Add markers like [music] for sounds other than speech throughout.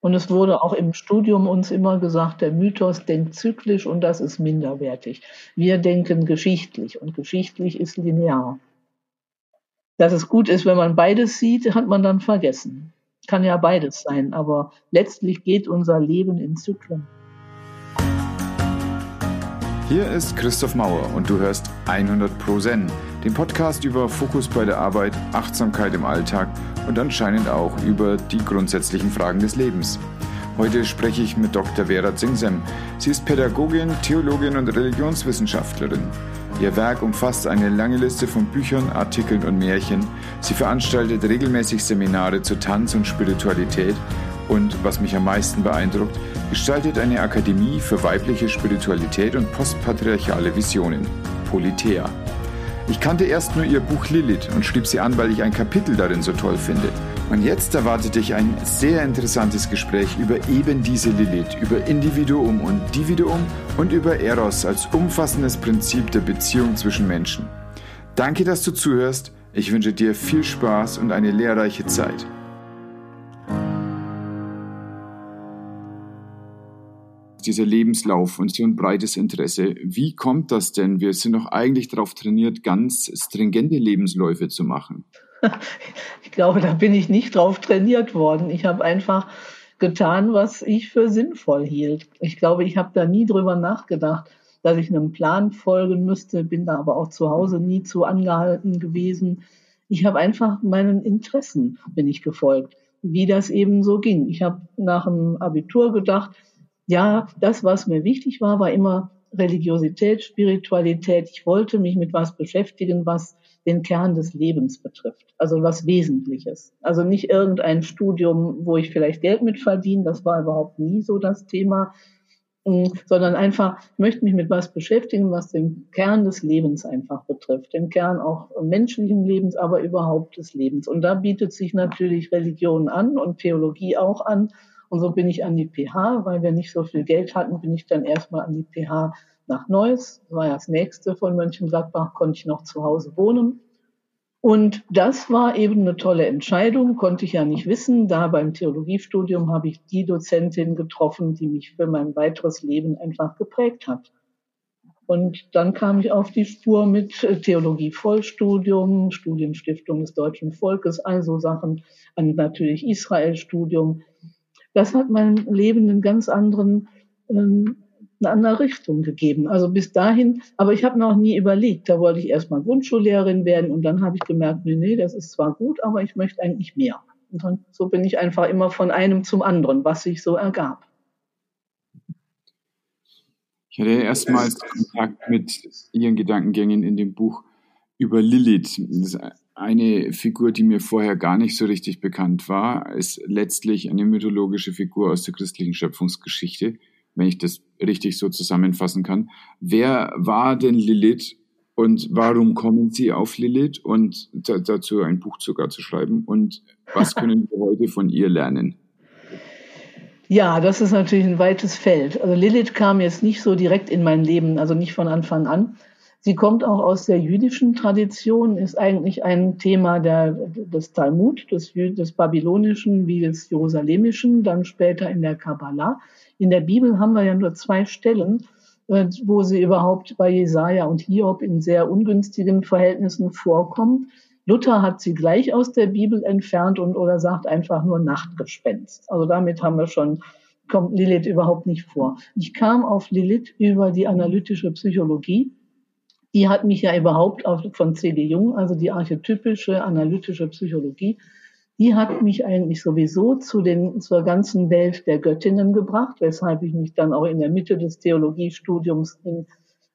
Und es wurde auch im Studium uns immer gesagt, der Mythos denkt zyklisch und das ist minderwertig. Wir denken geschichtlich und geschichtlich ist linear. Dass es gut ist, wenn man beides sieht, hat man dann vergessen. Kann ja beides sein, aber letztlich geht unser Leben in Zyklen. Hier ist Christoph Mauer und du hörst 100 Pro Zen, den Podcast über Fokus bei der Arbeit, Achtsamkeit im Alltag und anscheinend auch über die grundsätzlichen Fragen des Lebens. Heute spreche ich mit Dr. Vera Zingsem. Sie ist Pädagogin, Theologin und Religionswissenschaftlerin. Ihr Werk umfasst eine lange Liste von Büchern, Artikeln und Märchen. Sie veranstaltet regelmäßig Seminare zu Tanz und Spiritualität und, was mich am meisten beeindruckt, gestaltet eine Akademie für weibliche Spiritualität und postpatriarchale Visionen, Politeia. Ich kannte erst nur ihr Buch Lilith und schrieb sie an, weil ich ein Kapitel darin so toll finde. Und jetzt erwartet dich ein sehr interessantes Gespräch über eben diese Lilith, über Individuum und Dividuum und über Eros als umfassendes Prinzip der Beziehung zwischen Menschen. Danke, dass du zuhörst. Ich wünsche dir viel Spaß und eine lehrreiche Zeit. Dieser Lebenslauf und so ein breites Interesse. Wie kommt das denn? Wir sind doch eigentlich darauf trainiert, ganz stringente Lebensläufe zu machen. [laughs] Ich glaube, da bin ich nicht drauf trainiert worden. Ich habe einfach getan, was ich für sinnvoll hielt. Ich glaube, ich habe da nie drüber nachgedacht, dass ich einem Plan folgen müsste, bin da aber auch zu Hause nie zu angehalten gewesen. Ich habe einfach meinen Interessen bin ich gefolgt, wie das eben so ging. Ich habe nach dem Abitur gedacht, ja, das, was mir wichtig war, war immer Religiosität, Spiritualität. Ich wollte mich mit was beschäftigen, was den Kern des Lebens betrifft, also was Wesentliches. Also nicht irgendein Studium, wo ich vielleicht Geld mit verdiene, das war überhaupt nie so das Thema, mm, sondern einfach, ich möchte mich mit was beschäftigen, was den Kern des Lebens einfach betrifft, den Kern auch menschlichen Lebens, aber überhaupt des Lebens. Und da bietet sich natürlich Religion an und Theologie auch an. Und so bin ich an die PH, weil wir nicht so viel Geld hatten, bin ich dann erstmal an die PH nach Neuss. Das war ja das nächste von Mönchengladbach, konnte ich noch zu Hause wohnen. Und das war eben eine tolle Entscheidung, konnte ich ja nicht wissen. Da beim Theologiestudium habe ich die Dozentin getroffen, die mich für mein weiteres Leben einfach geprägt hat. Und dann kam ich auf die Spur mit Theologie Vollstudium, Studienstiftung des deutschen Volkes, also Sachen, und natürlich Israel-Studium das hat meinem Leben einen ganz anderen, ähm, eine andere Richtung gegeben. Also bis dahin, aber ich habe mir auch nie überlegt, da wollte ich erstmal Grundschullehrerin werden und dann habe ich gemerkt, nee, nee, das ist zwar gut, aber ich möchte eigentlich mehr. Und dann, so bin ich einfach immer von einem zum anderen, was sich so ergab. Ich hatte erstmals Kontakt mit Ihren Gedankengängen in dem Buch über Lilith. Das eine Figur, die mir vorher gar nicht so richtig bekannt war, ist letztlich eine mythologische Figur aus der christlichen Schöpfungsgeschichte, wenn ich das richtig so zusammenfassen kann. Wer war denn Lilith und warum kommen Sie auf Lilith und dazu ein Buch sogar zu schreiben und was können wir heute von ihr lernen? Ja, das ist natürlich ein weites Feld. Also Lilith kam jetzt nicht so direkt in mein Leben, also nicht von Anfang an. Sie kommt auch aus der jüdischen Tradition, ist eigentlich ein Thema der, des Talmud, des, des babylonischen wie des jerusalemischen, dann später in der Kabbalah. In der Bibel haben wir ja nur zwei Stellen, äh, wo sie überhaupt bei Jesaja und Hiob in sehr ungünstigen Verhältnissen vorkommt. Luther hat sie gleich aus der Bibel entfernt und oder sagt einfach nur Nachtgespenst. Also damit haben wir schon kommt Lilith überhaupt nicht vor. Ich kam auf Lilith über die analytische Psychologie die hat mich ja überhaupt auch von C.D. Jung, also die archetypische analytische Psychologie, die hat mich eigentlich sowieso zu den, zur ganzen Welt der Göttinnen gebracht, weshalb ich mich dann auch in der Mitte des Theologiestudiums in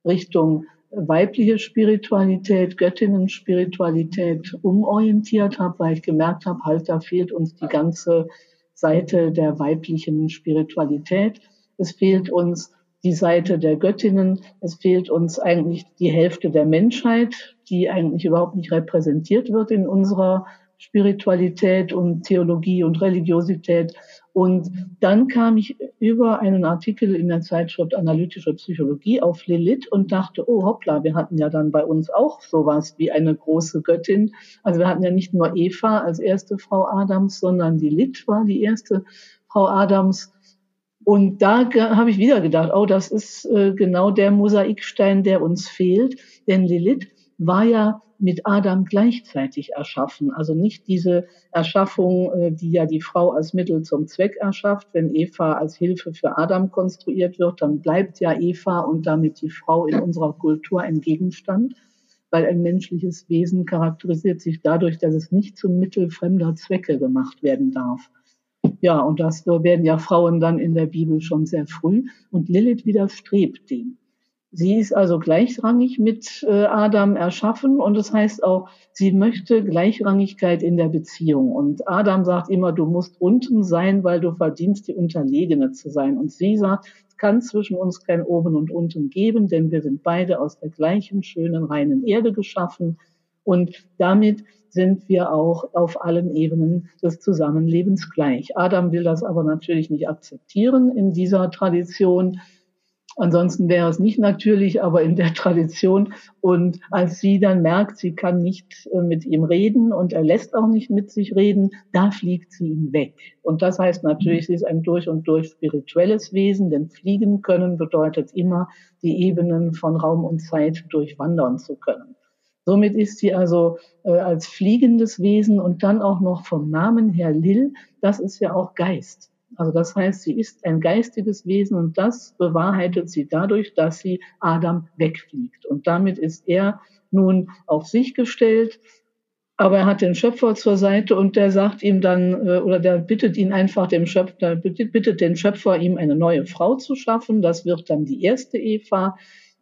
Richtung weibliche Spiritualität, Göttinnen-Spiritualität umorientiert habe, weil ich gemerkt habe, halt, da fehlt uns die ganze Seite der weiblichen Spiritualität. Es fehlt uns die Seite der Göttinnen. Es fehlt uns eigentlich die Hälfte der Menschheit, die eigentlich überhaupt nicht repräsentiert wird in unserer Spiritualität und Theologie und Religiosität. Und dann kam ich über einen Artikel in der Zeitschrift Analytische Psychologie auf Lilith und dachte, oh hoppla, wir hatten ja dann bei uns auch sowas wie eine große Göttin. Also wir hatten ja nicht nur Eva als erste Frau Adams, sondern Lilith war die erste Frau Adams. Und da habe ich wieder gedacht, oh, das ist äh, genau der Mosaikstein, der uns fehlt. Denn Lilith war ja mit Adam gleichzeitig erschaffen. Also nicht diese Erschaffung, äh, die ja die Frau als Mittel zum Zweck erschafft. Wenn Eva als Hilfe für Adam konstruiert wird, dann bleibt ja Eva und damit die Frau in unserer Kultur ein Gegenstand, weil ein menschliches Wesen charakterisiert sich dadurch, dass es nicht zum Mittel fremder Zwecke gemacht werden darf. Ja, und das werden ja Frauen dann in der Bibel schon sehr früh. Und Lilith widerstrebt dem. Sie ist also gleichrangig mit äh, Adam erschaffen und das heißt auch, sie möchte Gleichrangigkeit in der Beziehung. Und Adam sagt immer, du musst unten sein, weil du verdienst, die Unterlegene zu sein. Und sie sagt, es kann zwischen uns kein Oben und Unten geben, denn wir sind beide aus der gleichen schönen, reinen Erde geschaffen. Und damit sind wir auch auf allen Ebenen des Zusammenlebens gleich. Adam will das aber natürlich nicht akzeptieren in dieser Tradition Ansonsten wäre es nicht natürlich, aber in der Tradition. Und als sie dann merkt, sie kann nicht äh, mit ihm reden und er lässt auch nicht mit sich reden, da fliegt sie ihm weg. Und das heißt natürlich, sie ist ein durch und durch spirituelles Wesen, denn fliegen können bedeutet immer, die Ebenen von Raum und Zeit durchwandern zu können. Somit ist sie also äh, als fliegendes Wesen und dann auch noch vom Namen her Lil, das ist ja auch Geist. Also das heißt, sie ist ein geistiges Wesen und das bewahrheitet sie dadurch, dass sie Adam wegfliegt. Und damit ist er nun auf sich gestellt, aber er hat den Schöpfer zur Seite und der sagt ihm dann, äh, oder der bittet ihn einfach dem Schöpfer, bittet den Schöpfer, ihm eine neue Frau zu schaffen. Das wird dann die erste Eva.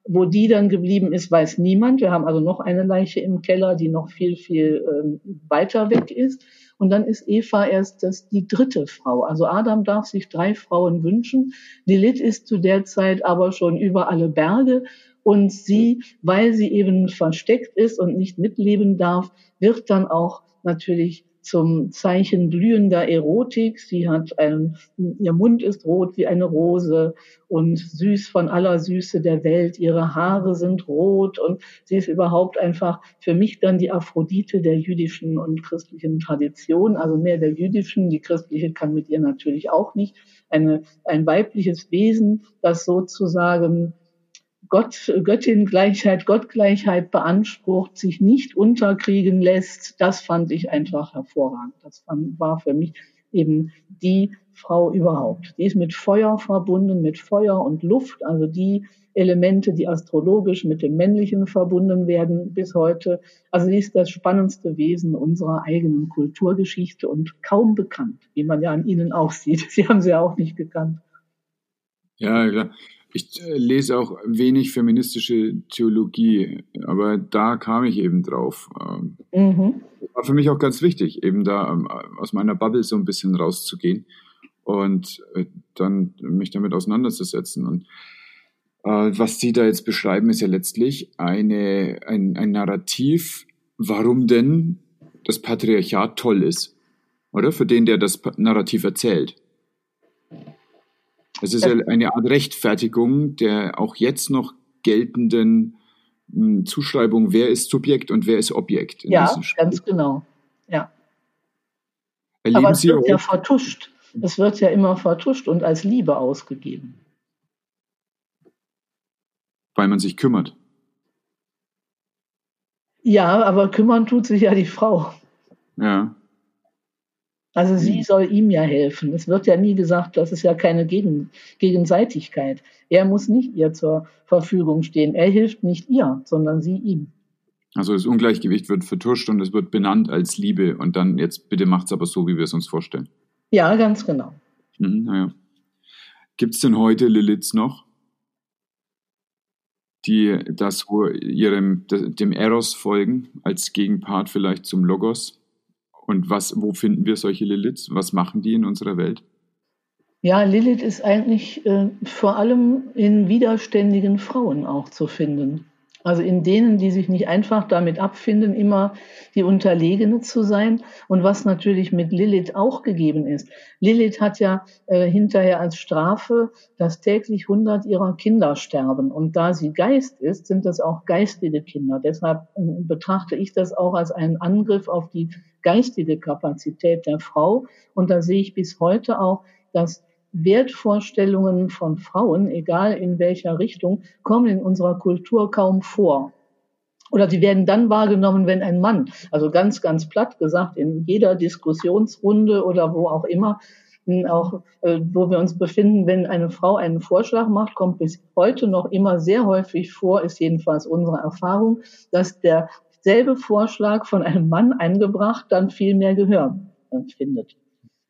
Wo die dann geblieben ist, weiß niemand. Wir haben also noch eine Leiche im Keller, die noch viel, viel äh, weiter weg ist. Und dann ist Eva erst das, die dritte Frau. Also Adam darf sich drei Frauen wünschen. Lilith ist zu der Zeit aber schon über alle Berge. Und sie, weil sie eben versteckt ist und nicht mitleben darf, wird dann auch natürlich zum Zeichen blühender Erotik. Sie hat ein, ihr Mund ist rot wie eine Rose und süß von aller Süße der Welt. Ihre Haare sind rot und sie ist überhaupt einfach für mich dann die Aphrodite der jüdischen und christlichen Tradition, also mehr der jüdischen. Die christliche kann mit ihr natürlich auch nicht. Eine, ein weibliches Wesen, das sozusagen Gott, Göttin-Gleichheit, Gottgleichheit beansprucht, sich nicht unterkriegen lässt, das fand ich einfach hervorragend. Das war für mich eben die Frau überhaupt. Die ist mit Feuer verbunden, mit Feuer und Luft, also die Elemente, die astrologisch mit dem Männlichen verbunden werden bis heute. Also sie ist das spannendste Wesen unserer eigenen Kulturgeschichte und kaum bekannt, wie man ja an ihnen auch sieht. [laughs] Sie haben sie auch nicht gekannt. Ja, klar. Ich äh, lese auch wenig feministische Theologie, aber da kam ich eben drauf. Ähm, mhm. War für mich auch ganz wichtig, eben da ähm, aus meiner Bubble so ein bisschen rauszugehen und äh, dann mich damit auseinanderzusetzen. Und äh, was Sie da jetzt beschreiben, ist ja letztlich eine, ein, ein Narrativ, warum denn das Patriarchat toll ist. Oder? Für den, der das Narrativ erzählt. Es ist ja eine Art Rechtfertigung der auch jetzt noch geltenden hm, Zuschreibung, wer ist Subjekt und wer ist Objekt. ja, ganz genau. Ja. Erleben Aber es Sie wird ja vertuscht. Es wird ja immer vertuscht und als Liebe ausgegeben. Weil man sich kümmert. Ja, aber kümmern tut sich ja die Frau. Ja. Also sie soll ihm ja helfen. Es wird ja nie gesagt, das ist ja keine Gegen Gegenseitigkeit. Er muss nicht ihr zur Verfügung stehen. Er hilft nicht ihr, sondern sie ihm. Also das Ungleichgewicht wird vertuscht und es wird benannt als Liebe und dann jetzt bitte macht es aber so, wie wir es uns vorstellen. Ja, ganz genau. Mhm, naja. Gibt es denn heute Liliths noch, die das ihrem, dem Eros folgen, als Gegenpart vielleicht zum Logos? Und was, wo finden wir solche Liliths? Was machen die in unserer Welt? Ja, Lilith ist eigentlich äh, vor allem in widerständigen Frauen auch zu finden. Also in denen, die sich nicht einfach damit abfinden, immer die Unterlegene zu sein. Und was natürlich mit Lilith auch gegeben ist. Lilith hat ja äh, hinterher als Strafe, dass täglich 100 ihrer Kinder sterben. Und da sie Geist ist, sind das auch geistige Kinder. Deshalb äh, betrachte ich das auch als einen Angriff auf die geistige Kapazität der Frau. Und da sehe ich bis heute auch dass Wertvorstellungen von Frauen, egal in welcher Richtung, kommen in unserer Kultur kaum vor. Oder sie werden dann wahrgenommen, wenn ein Mann, also ganz, ganz platt gesagt, in jeder Diskussionsrunde oder wo auch immer, auch äh, wo wir uns befinden, wenn eine Frau einen Vorschlag macht, kommt bis heute noch immer sehr häufig vor, ist jedenfalls unsere Erfahrung, dass derselbe Vorschlag von einem Mann eingebracht dann viel mehr Gehör findet.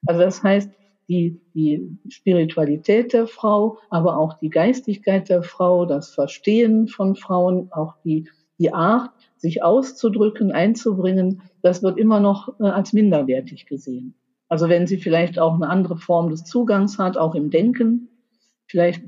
Also das heißt, die, die Spiritualität der Frau, aber auch die Geistigkeit der Frau, das Verstehen von Frauen, auch die, die Art, sich auszudrücken, einzubringen, das wird immer noch äh, als minderwertig gesehen. Also wenn sie vielleicht auch eine andere Form des Zugangs hat, auch im Denken, vielleicht,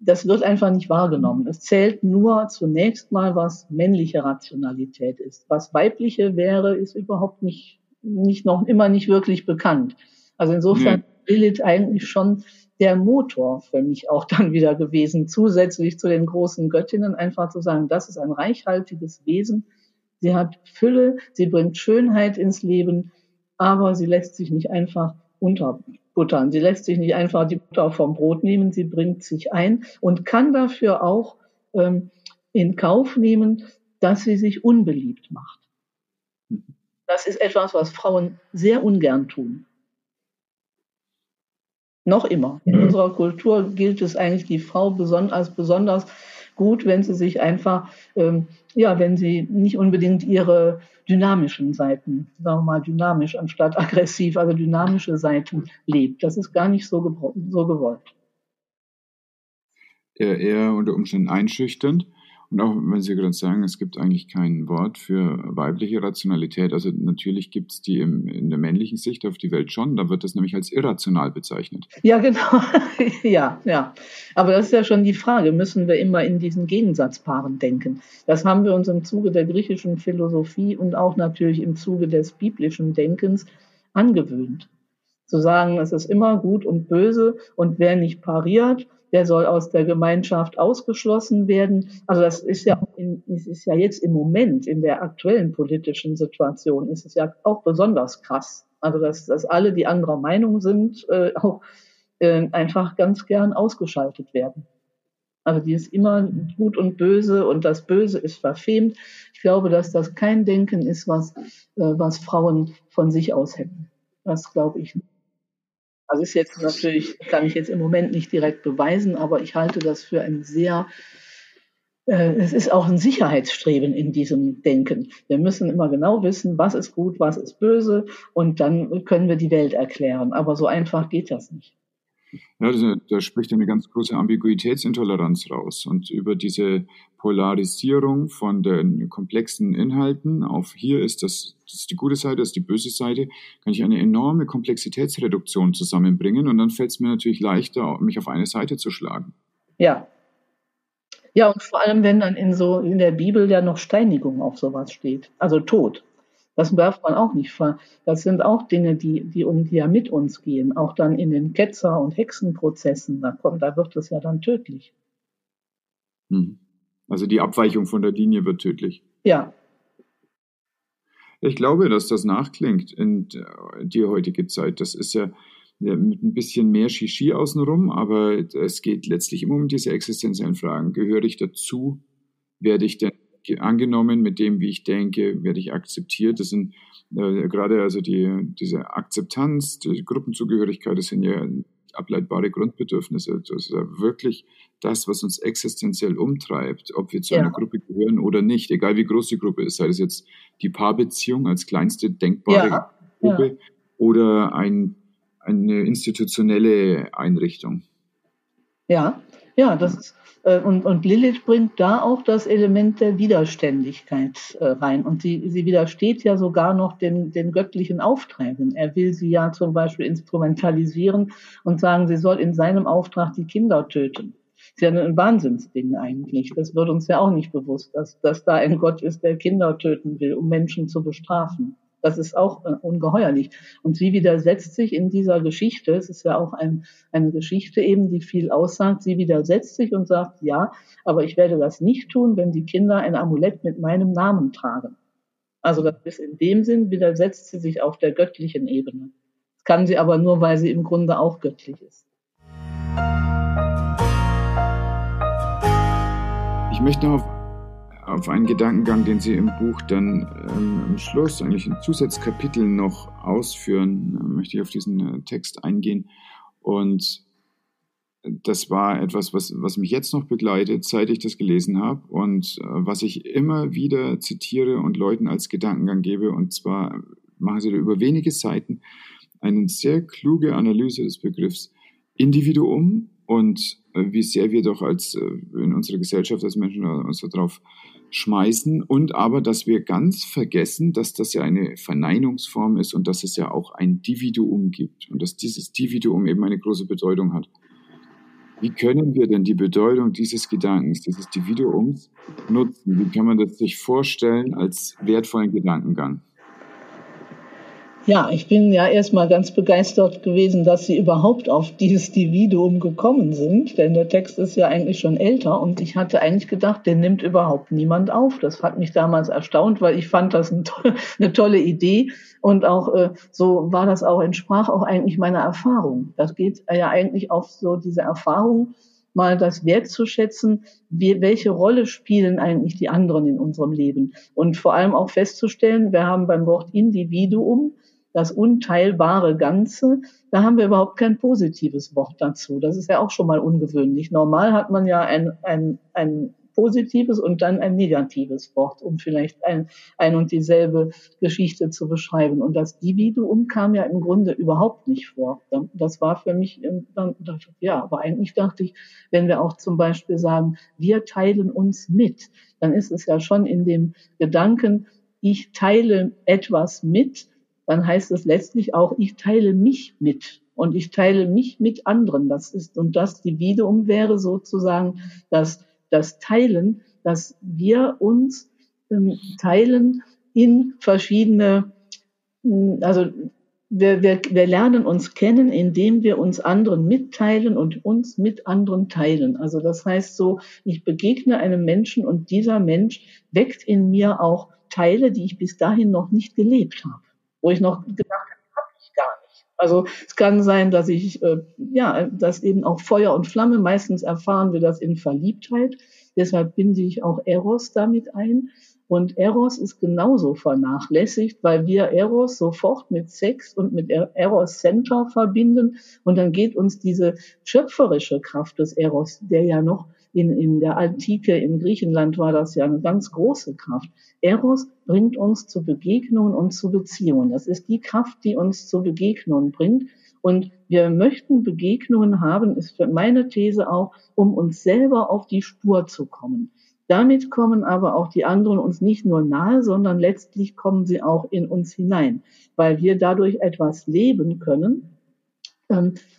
das wird einfach nicht wahrgenommen. Es zählt nur zunächst mal, was männliche Rationalität ist. Was weibliche wäre, ist überhaupt nicht, nicht noch immer nicht wirklich bekannt. Also insofern nee. Lilith eigentlich schon der Motor für mich auch dann wieder gewesen, zusätzlich zu den großen Göttinnen, einfach zu sagen, das ist ein reichhaltiges Wesen. Sie hat Fülle, sie bringt Schönheit ins Leben, aber sie lässt sich nicht einfach unterbuttern. Sie lässt sich nicht einfach die Butter vom Brot nehmen, sie bringt sich ein und kann dafür auch ähm, in Kauf nehmen, dass sie sich unbeliebt macht. Das ist etwas, was Frauen sehr ungern tun. Noch immer. In mhm. unserer Kultur gilt es eigentlich die Frau beson als besonders gut, wenn sie sich einfach, ähm, ja, wenn sie nicht unbedingt ihre dynamischen Seiten, sagen wir mal dynamisch anstatt [laughs] aggressiv, also dynamische Seiten lebt. Das ist gar nicht so, so gewollt. Eher, eher unter Umständen einschüchternd. Und auch wenn Sie gerade sagen, es gibt eigentlich kein Wort für weibliche Rationalität, also natürlich gibt es die im, in der männlichen Sicht auf die Welt schon, da wird das nämlich als irrational bezeichnet. Ja, genau. [laughs] ja, ja. Aber das ist ja schon die Frage, müssen wir immer in diesen Gegensatzpaaren denken? Das haben wir uns im Zuge der griechischen Philosophie und auch natürlich im Zuge des biblischen Denkens angewöhnt. Zu sagen, es ist immer gut und böse und wer nicht pariert, der soll aus der Gemeinschaft ausgeschlossen werden. Also das ist ja, in, es ist ja jetzt im Moment in der aktuellen politischen Situation ist es ja auch besonders krass. Also dass, dass alle, die anderer Meinung sind, äh, auch äh, einfach ganz gern ausgeschaltet werden. Also die ist immer gut und böse und das Böse ist verfemt. Ich glaube, dass das kein Denken ist, was, äh, was Frauen von sich aus hätten. Das glaube ich nicht. Also ist jetzt natürlich, kann ich jetzt im Moment nicht direkt beweisen, aber ich halte das für ein sehr, äh, es ist auch ein Sicherheitsstreben in diesem Denken. Wir müssen immer genau wissen, was ist gut, was ist böse und dann können wir die Welt erklären. Aber so einfach geht das nicht. Ja, das, da spricht eine ganz große Ambiguitätsintoleranz raus. Und über diese Polarisierung von den komplexen Inhalten auf hier ist das, das ist die gute Seite, das ist die böse Seite, kann ich eine enorme Komplexitätsreduktion zusammenbringen. Und dann fällt es mir natürlich leichter, mich auf eine Seite zu schlagen. Ja. Ja, und vor allem, wenn dann in so in der Bibel ja noch Steinigung auf sowas steht, also Tod. Das darf man auch nicht ver. Das sind auch Dinge, die, die, die ja mit uns gehen. Auch dann in den Ketzer- und Hexenprozessen. Da kommt, da wird es ja dann tödlich. Hm. Also die Abweichung von der Linie wird tödlich. Ja. Ich glaube, dass das nachklingt in die heutige Zeit. Das ist ja mit ein bisschen mehr Shishi außenrum, aber es geht letztlich immer um diese existenziellen Fragen. Gehöre ich dazu? Werde ich denn angenommen, mit dem, wie ich denke, werde ich akzeptiert. Das sind äh, gerade also die, diese Akzeptanz, die Gruppenzugehörigkeit, das sind ja ableitbare Grundbedürfnisse. Das ist ja wirklich das, was uns existenziell umtreibt, ob wir zu ja. einer Gruppe gehören oder nicht, egal wie groß die Gruppe ist, sei es jetzt die Paarbeziehung als kleinste denkbare ja. Gruppe ja. oder ein, eine institutionelle Einrichtung. Ja, ja, das ist und, und Lilith bringt da auch das Element der Widerständigkeit äh, rein. Und sie, sie widersteht ja sogar noch den, den göttlichen Aufträgen. Er will sie ja zum Beispiel instrumentalisieren und sagen, sie soll in seinem Auftrag die Kinder töten. Das ist ja ein Wahnsinnsding eigentlich. Das wird uns ja auch nicht bewusst, dass, dass da ein Gott ist, der Kinder töten will, um Menschen zu bestrafen. Das ist auch äh, ungeheuerlich. Und sie widersetzt sich in dieser Geschichte, es ist ja auch ein, eine Geschichte eben, die viel aussagt, sie widersetzt sich und sagt, ja, aber ich werde das nicht tun, wenn die Kinder ein Amulett mit meinem Namen tragen. Also das ist in dem Sinn, widersetzt sie sich auf der göttlichen Ebene. kann sie aber nur, weil sie im Grunde auch göttlich ist. Ich möchte noch auf, einen Gedankengang, den Sie im Buch dann ähm, am Schluss, eigentlich in Zusatzkapiteln noch ausführen, äh, möchte ich auf diesen äh, Text eingehen. Und das war etwas, was, was mich jetzt noch begleitet, seit ich das gelesen habe und äh, was ich immer wieder zitiere und Leuten als Gedankengang gebe. Und zwar machen sie da über wenige Seiten eine sehr kluge Analyse des Begriffs Individuum und äh, wie sehr wir doch als äh, in unserer Gesellschaft als Menschen uns darauf schmeißen und aber, dass wir ganz vergessen, dass das ja eine Verneinungsform ist und dass es ja auch ein Dividuum gibt und dass dieses Dividuum eben eine große Bedeutung hat. Wie können wir denn die Bedeutung dieses Gedankens, dieses Dividuums nutzen? Wie kann man das sich vorstellen als wertvollen Gedankengang? Ja, ich bin ja erstmal ganz begeistert gewesen, dass Sie überhaupt auf dieses Dividuum gekommen sind, denn der Text ist ja eigentlich schon älter und ich hatte eigentlich gedacht, den nimmt überhaupt niemand auf. Das hat mich damals erstaunt, weil ich fand das [laughs] eine tolle, Idee und auch äh, so war das auch, entsprach auch eigentlich meiner Erfahrung. Das geht ja eigentlich auf so diese Erfahrung, mal das wertzuschätzen, wie, welche Rolle spielen eigentlich die anderen in unserem Leben. Und vor allem auch festzustellen, wir haben beim Wort Individuum das unteilbare Ganze, da haben wir überhaupt kein positives Wort dazu. Das ist ja auch schon mal ungewöhnlich. Normal hat man ja ein, ein, ein positives und dann ein negatives Wort, um vielleicht ein, ein und dieselbe Geschichte zu beschreiben. Und das Dividuum kam ja im Grunde überhaupt nicht vor. Das war für mich, ja, aber eigentlich dachte ich, wenn wir auch zum Beispiel sagen, wir teilen uns mit, dann ist es ja schon in dem Gedanken, ich teile etwas mit, dann heißt es letztlich auch, ich teile mich mit und ich teile mich mit anderen. Das ist, und das Dividuum wäre sozusagen das, das Teilen, dass wir uns ähm, teilen in verschiedene, hm, also wir, wir, wir lernen uns kennen, indem wir uns anderen mitteilen und uns mit anderen teilen. Also das heißt so, ich begegne einem Menschen und dieser Mensch weckt in mir auch Teile, die ich bis dahin noch nicht gelebt habe wo ich noch gedacht habe, habe ich gar nicht. Also es kann sein, dass ich, äh, ja, dass eben auch Feuer und Flamme, meistens erfahren wir das in Verliebtheit. Deshalb binde ich auch Eros damit ein. Und Eros ist genauso vernachlässigt, weil wir Eros sofort mit Sex und mit Eros Center verbinden. Und dann geht uns diese schöpferische Kraft des Eros, der ja noch in, in der Antike in Griechenland war das ja eine ganz große Kraft. Eros bringt uns zu Begegnungen und zu Beziehungen. Das ist die Kraft, die uns zu Begegnungen bringt. Und wir möchten Begegnungen haben, ist für meine These auch, um uns selber auf die Spur zu kommen. Damit kommen aber auch die anderen uns nicht nur nahe, sondern letztlich kommen sie auch in uns hinein, weil wir dadurch etwas leben können,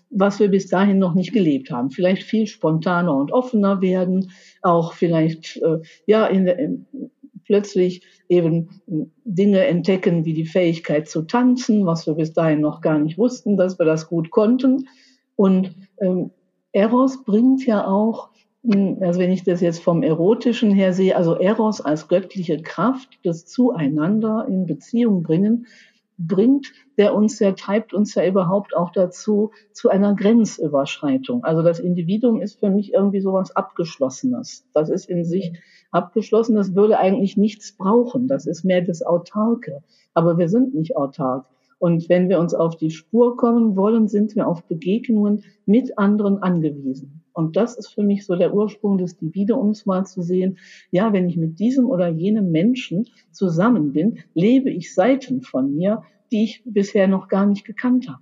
was wir bis dahin noch nicht gelebt haben. Vielleicht viel spontaner und offener werden, auch vielleicht äh, ja in, in, plötzlich eben Dinge entdecken wie die Fähigkeit zu tanzen, was wir bis dahin noch gar nicht wussten, dass wir das gut konnten. Und ähm, Eros bringt ja auch, hm, also wenn ich das jetzt vom Erotischen her sehe, also Eros als göttliche Kraft, das Zueinander in Beziehung bringen, bringt, der uns ja treibt uns ja überhaupt auch dazu zu einer Grenzüberschreitung. Also das Individuum ist für mich irgendwie sowas abgeschlossenes. Das ist in sich abgeschlossen, das würde eigentlich nichts brauchen. Das ist mehr das Autarke. Aber wir sind nicht autark. Und wenn wir uns auf die Spur kommen wollen, sind wir auf Begegnungen mit anderen angewiesen. Und das ist für mich so der Ursprung des Divideums mal zu sehen. Ja, wenn ich mit diesem oder jenem Menschen zusammen bin, lebe ich Seiten von mir, die ich bisher noch gar nicht gekannt habe.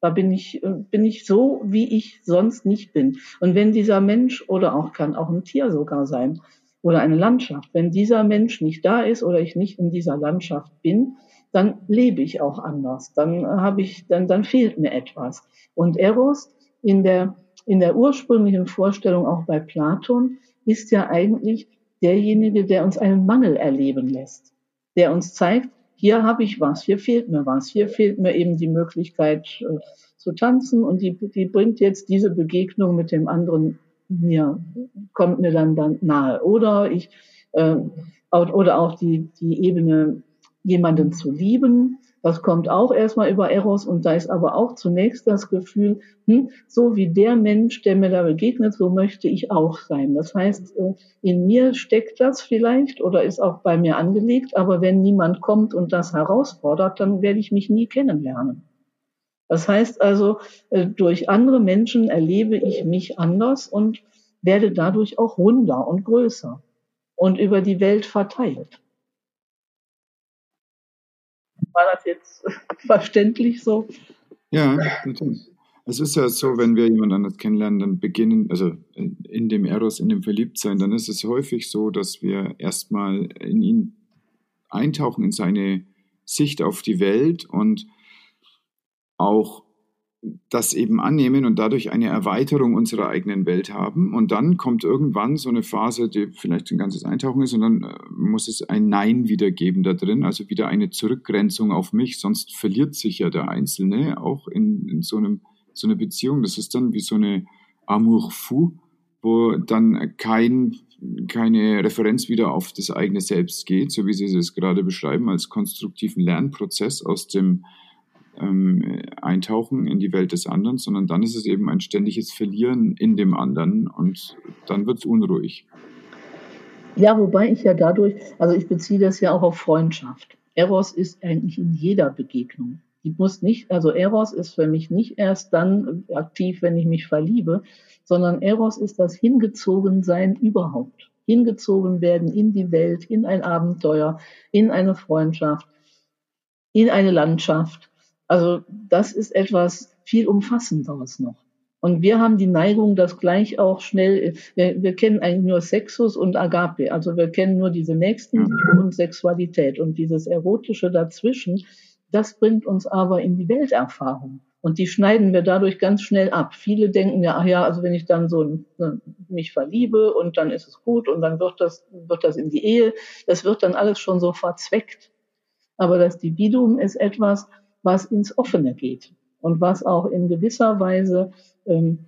Da bin ich, äh, bin ich so, wie ich sonst nicht bin. Und wenn dieser Mensch oder auch kann auch ein Tier sogar sein oder eine Landschaft, wenn dieser Mensch nicht da ist oder ich nicht in dieser Landschaft bin, dann lebe ich auch anders. Dann habe ich, dann, dann fehlt mir etwas. Und Eros in der in der ursprünglichen Vorstellung auch bei Platon ist ja eigentlich derjenige, der uns einen Mangel erleben lässt, der uns zeigt, hier habe ich was, hier fehlt mir was, hier fehlt mir eben die Möglichkeit äh, zu tanzen und die, die bringt jetzt diese Begegnung mit dem anderen mir, kommt mir dann, dann nahe. Oder ich, äh, oder auch die, die Ebene, jemanden zu lieben, Das kommt auch erstmal über Eros und da ist aber auch zunächst das Gefühl, hm, so wie der Mensch, der mir da begegnet, so möchte ich auch sein. Das heißt, äh, in mir steckt das vielleicht oder ist auch bei mir angelegt, aber wenn niemand kommt und das herausfordert, dann werde ich mich nie kennenlernen. Das heißt also, äh, durch andere Menschen erlebe ich mich anders und werde dadurch auch runder und größer und über die Welt verteilt. War das jetzt [laughs] verständlich so? Ja, natürlich. Es ist ja so, wenn wir jemand anders kennenlernen, dann beginnen, also in dem Eros, in dem Verliebtsein, dann ist es häufig so, dass wir erstmal in ihn eintauchen, in seine Sicht auf die Welt und auch das eben annehmen und dadurch eine Erweiterung unserer eigenen Welt haben. Und dann kommt irgendwann so eine Phase, die vielleicht ein ganzes Eintauchen ist, und dann äh, muss es ein Nein wiedergeben da drin, also wieder eine Zurückgrenzung auf mich, sonst verliert sich ja der Einzelne auch in, in so, einem, so einer Beziehung. Das ist dann wie so eine Amour fou, wo dann kein, keine Referenz wieder auf das eigene Selbst geht, so wie Sie es gerade beschreiben, als konstruktiven Lernprozess aus dem ähm, eintauchen in die Welt des anderen, sondern dann ist es eben ein ständiges Verlieren in dem anderen und dann wird es unruhig. Ja, wobei ich ja dadurch, also ich beziehe das ja auch auf Freundschaft. Eros ist eigentlich in jeder Begegnung. Die muss nicht, also Eros ist für mich nicht erst dann aktiv, wenn ich mich verliebe, sondern Eros ist das Hingezogensein überhaupt. Hingezogen werden in die Welt, in ein Abenteuer, in eine Freundschaft, in eine Landschaft. Also das ist etwas viel umfassenderes noch. Und wir haben die Neigung, das gleich auch schnell, wir, wir kennen eigentlich nur Sexus und Agape, also wir kennen nur diese Nächstenliebe und Sexualität und dieses Erotische dazwischen, das bringt uns aber in die Welterfahrung. Und die schneiden wir dadurch ganz schnell ab. Viele denken ja, ach ja, also wenn ich dann so mich verliebe und dann ist es gut und dann wird das, wird das in die Ehe, das wird dann alles schon so verzweckt. Aber das Dividum ist etwas, was ins Offene geht und was auch in gewisser Weise ähm,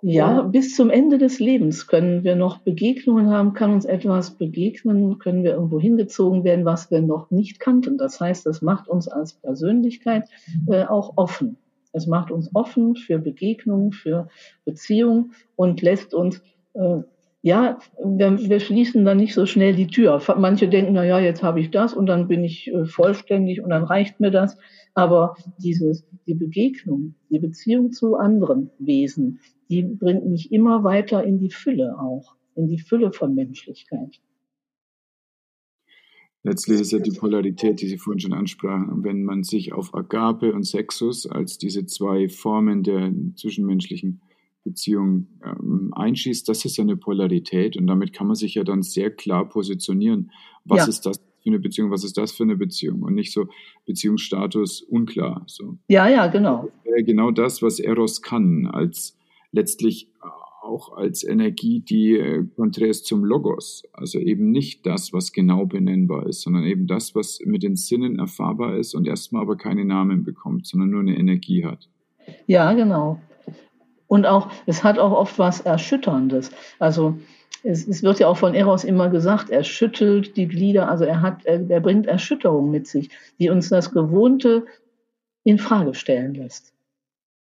ja, bis zum Ende des Lebens können wir noch Begegnungen haben, kann uns etwas begegnen, können wir irgendwo hingezogen werden, was wir noch nicht kannten. Das heißt, das macht uns als Persönlichkeit äh, auch offen. Es macht uns offen für Begegnungen, für Beziehungen und lässt uns äh, ja, wir, wir, schließen dann nicht so schnell die Tür. Manche denken, na ja, jetzt habe ich das und dann bin ich äh, vollständig und dann reicht mir das. Aber dieses, die Begegnung, die Beziehung zu anderen Wesen, die bringt mich immer weiter in die Fülle auch, in die Fülle von Menschlichkeit. Letztlich ist ja die Polarität, die Sie vorhin schon ansprachen, wenn man sich auf Agape und Sexus als diese zwei Formen der zwischenmenschlichen Beziehung ähm, einschießt, das ist ja eine Polarität und damit kann man sich ja dann sehr klar positionieren. Was ja. ist das für eine Beziehung, was ist das für eine Beziehung und nicht so Beziehungsstatus unklar. So. Ja, ja, genau. Das genau das, was Eros kann, als letztlich auch als Energie, die äh, konträr ist zum Logos. Also eben nicht das, was genau benennbar ist, sondern eben das, was mit den Sinnen erfahrbar ist und erstmal aber keine Namen bekommt, sondern nur eine Energie hat. Ja, genau. Und auch, es hat auch oft was Erschütterndes. Also es, es, wird ja auch von Eros immer gesagt, er schüttelt die Glieder, also er hat, er, er bringt Erschütterung mit sich, die uns das Gewohnte in Frage stellen lässt.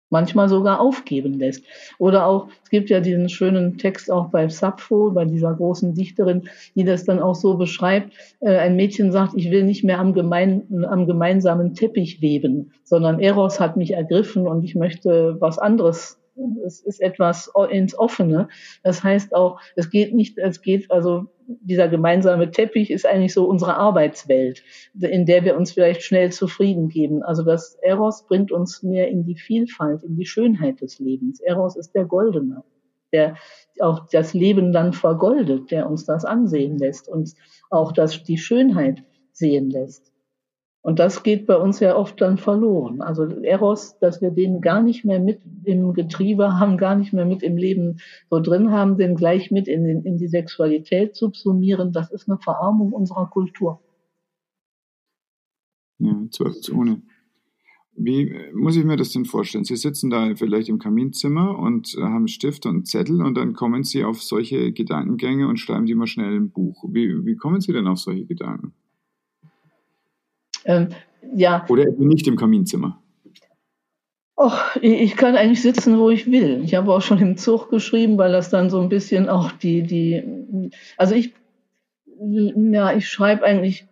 Manchmal sogar aufgeben lässt. Oder auch, es gibt ja diesen schönen Text auch bei Sappho, bei dieser großen Dichterin, die das dann auch so beschreibt. Äh, ein Mädchen sagt, ich will nicht mehr am, gemein, am gemeinsamen Teppich weben, sondern Eros hat mich ergriffen und ich möchte was anderes es ist etwas ins Offene. Das heißt auch, es geht nicht, es geht also dieser gemeinsame Teppich ist eigentlich so unsere Arbeitswelt, in der wir uns vielleicht schnell zufrieden geben. Also das Eros bringt uns mehr in die Vielfalt, in die Schönheit des Lebens. Eros ist der Goldene, der auch das Leben dann vergoldet, der uns das ansehen lässt und auch das, die Schönheit sehen lässt. Und das geht bei uns ja oft dann verloren. Also Eros, dass wir den gar nicht mehr mit im Getriebe haben, gar nicht mehr mit im Leben so drin haben, den gleich mit in, den, in die Sexualität subsumieren, das ist eine Verarmung unserer Kultur. Ja, zweifelsohne. Wie muss ich mir das denn vorstellen? Sie sitzen da vielleicht im Kaminzimmer und haben Stift und Zettel und dann kommen Sie auf solche Gedankengänge und schreiben die mal schnell ein Buch. Wie, wie kommen Sie denn auf solche Gedanken? Ähm, ja. Oder nicht im Kaminzimmer? Och, ich kann eigentlich sitzen, wo ich will. Ich habe auch schon im Zug geschrieben, weil das dann so ein bisschen auch die, die, also ich, ja, ich schreibe eigentlich,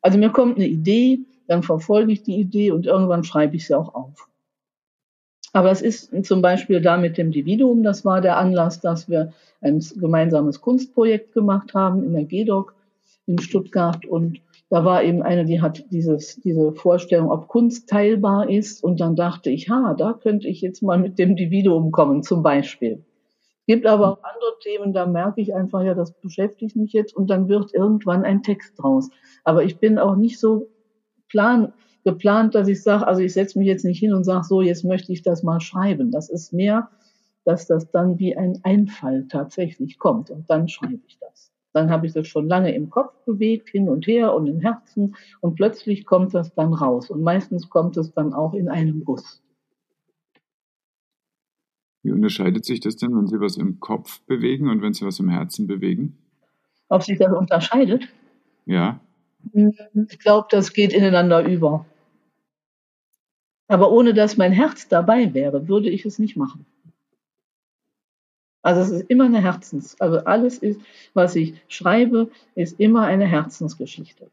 also mir kommt eine Idee, dann verfolge ich die Idee und irgendwann schreibe ich sie auch auf. Aber es ist zum Beispiel da mit dem Dividuum, das war der Anlass, dass wir ein gemeinsames Kunstprojekt gemacht haben in der GEDOC in Stuttgart und da war eben eine, die hat dieses, diese Vorstellung, ob Kunst teilbar ist. Und dann dachte ich, ha, da könnte ich jetzt mal mit dem Dividuum kommen, zum Beispiel. Es gibt aber auch andere Themen, da merke ich einfach, ja, das beschäftigt mich jetzt und dann wird irgendwann ein Text draus. Aber ich bin auch nicht so plan, geplant, dass ich sage, also ich setze mich jetzt nicht hin und sage, so, jetzt möchte ich das mal schreiben. Das ist mehr, dass das dann wie ein Einfall tatsächlich kommt und dann schreibe ich das. Dann habe ich das schon lange im Kopf bewegt, hin und her und im Herzen und plötzlich kommt das dann raus. Und meistens kommt es dann auch in einem Guss. Wie unterscheidet sich das denn, wenn Sie was im Kopf bewegen und wenn Sie was im Herzen bewegen? Ob sich das unterscheidet? Ja. Ich glaube, das geht ineinander über. Aber ohne dass mein Herz dabei wäre, würde ich es nicht machen. Also es ist immer eine Herzens, also alles ist, was ich schreibe, ist immer eine Herzensgeschichte.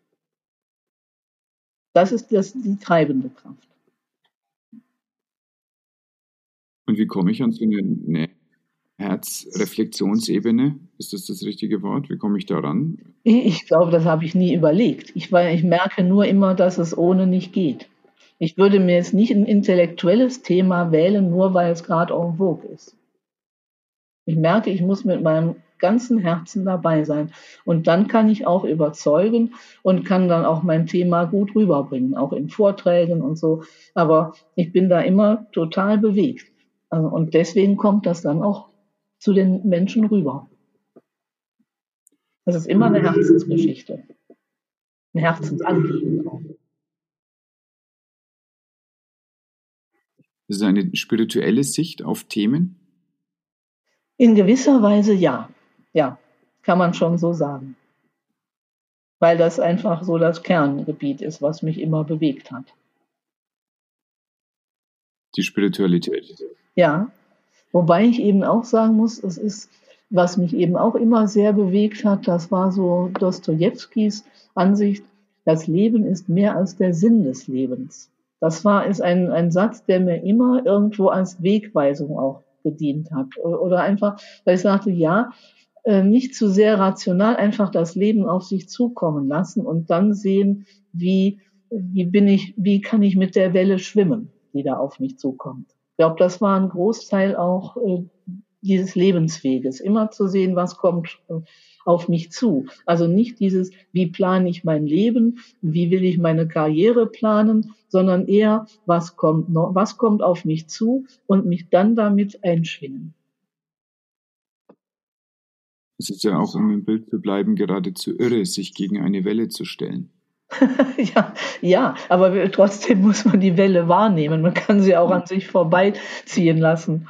Das ist das, die treibende Kraft. Und wie komme ich an so eine, Herzreflexionsebene? Ist das das richtige Wort? Wie komme ich da ran? Ich glaube, das habe ich nie überlegt. Ich, ich merke nur immer, dass es ohne nicht geht. Ich würde mir jetzt nicht ein intellektuelles Thema wählen, nur weil es gerade en vogue ist. Ich merke, ich muss mit meinem ganzen Herzen dabei sein. Und dann kann ich auch überzeugen und kann dann auch mein Thema gut rüberbringen, auch in Vorträgen und so. Aber ich bin da immer total bewegt. Also, und deswegen kommt das dann auch zu den Menschen rüber. Das ist immer eine Herzensgeschichte. Ein Herzensanliegen auch. Das ist eine spirituelle Sicht auf Themen? In gewisser Weise ja. Ja, kann man schon so sagen. Weil das einfach so das Kerngebiet ist, was mich immer bewegt hat. Die Spiritualität. Ja, wobei ich eben auch sagen muss, es ist, was mich eben auch immer sehr bewegt hat, das war so Dostojewskis Ansicht, das Leben ist mehr als der Sinn des Lebens. Das war, ist ein, ein Satz, der mir immer irgendwo als Wegweisung auch gedient hat. Oder einfach, weil ich sagte, ja, äh, nicht zu sehr rational, einfach das Leben auf sich zukommen lassen und dann sehen, wie, wie bin ich, wie kann ich mit der Welle schwimmen, die da auf mich zukommt. Ich glaube, das war ein Großteil auch äh, dieses Lebensweges, immer zu sehen, was kommt äh, auf mich zu. Also nicht dieses, wie plane ich mein Leben, wie will ich meine Karriere planen, sondern eher, was kommt, noch, was kommt auf mich zu und mich dann damit einschwingen. Es ist ja auch, um im Bild zu bleiben, geradezu irre, sich gegen eine Welle zu stellen. [laughs] ja, ja, aber trotzdem muss man die Welle wahrnehmen. Man kann sie auch an sich vorbeiziehen lassen.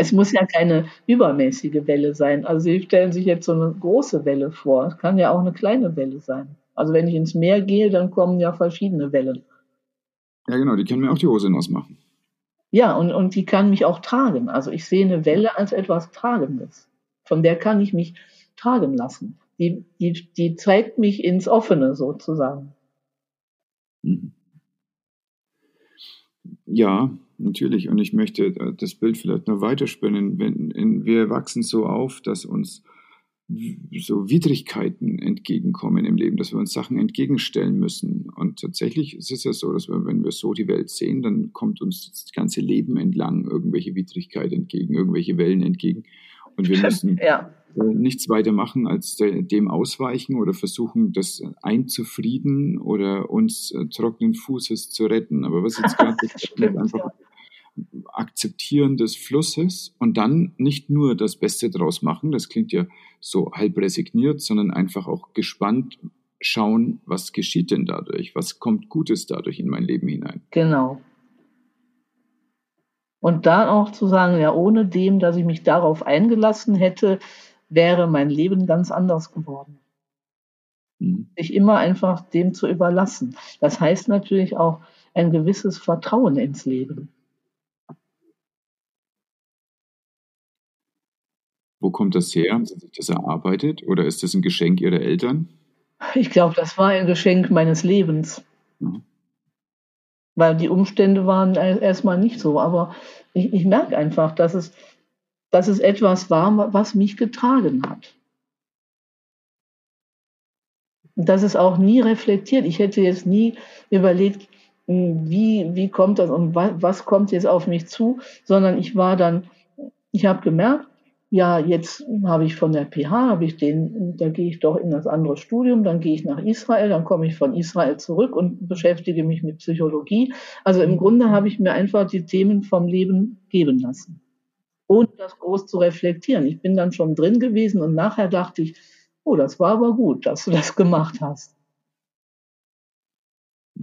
Es muss ja keine übermäßige Welle sein. Also Sie stellen sich jetzt so eine große Welle vor. Es kann ja auch eine kleine Welle sein. Also wenn ich ins Meer gehe, dann kommen ja verschiedene Wellen. Ja, genau, die können mir auch die Hose nass machen. Ja, und, und die kann mich auch tragen. Also ich sehe eine Welle als etwas Tragendes. Von der kann ich mich tragen lassen. Die, die, die trägt mich ins Offene sozusagen. Mhm. Ja, natürlich. Und ich möchte äh, das Bild vielleicht noch weiterspinnen. Wenn, wir wachsen so auf, dass uns so Widrigkeiten entgegenkommen im Leben, dass wir uns Sachen entgegenstellen müssen. Und tatsächlich ist es ja so, dass wir, wenn wir so die Welt sehen, dann kommt uns das ganze Leben entlang irgendwelche Widrigkeiten entgegen, irgendwelche Wellen entgegen. Und wir müssen [laughs] ja. nichts weiter machen, als dem ausweichen oder versuchen, das einzufrieden oder uns äh, trockenen Fußes zu retten. Aber was jetzt gerade [laughs] ist, einfach Akzeptieren des Flusses und dann nicht nur das Beste draus machen, das klingt ja so halb resigniert, sondern einfach auch gespannt schauen, was geschieht denn dadurch, was kommt Gutes dadurch in mein Leben hinein. Genau. Und dann auch zu sagen, ja, ohne dem, dass ich mich darauf eingelassen hätte, wäre mein Leben ganz anders geworden. Mhm. Sich immer einfach dem zu überlassen. Das heißt natürlich auch ein gewisses Vertrauen ins Leben. Wo kommt das her? Haben Sie sich das erarbeitet oder ist das ein Geschenk Ihrer Eltern? Ich glaube, das war ein Geschenk meines Lebens. Mhm. Weil die Umstände waren erstmal nicht so. Aber ich, ich merke einfach, dass es, dass es etwas war, was mich getragen hat. Das ist auch nie reflektiert. Ich hätte jetzt nie überlegt, hm, wie, wie kommt das und was, was kommt jetzt auf mich zu, sondern ich war dann, ich habe gemerkt, ja, jetzt habe ich von der PH, habe ich den, da gehe ich doch in das andere Studium, dann gehe ich nach Israel, dann komme ich von Israel zurück und beschäftige mich mit Psychologie. Also im Grunde habe ich mir einfach die Themen vom Leben geben lassen, ohne das groß zu reflektieren. Ich bin dann schon drin gewesen und nachher dachte ich, oh, das war aber gut, dass du das gemacht hast.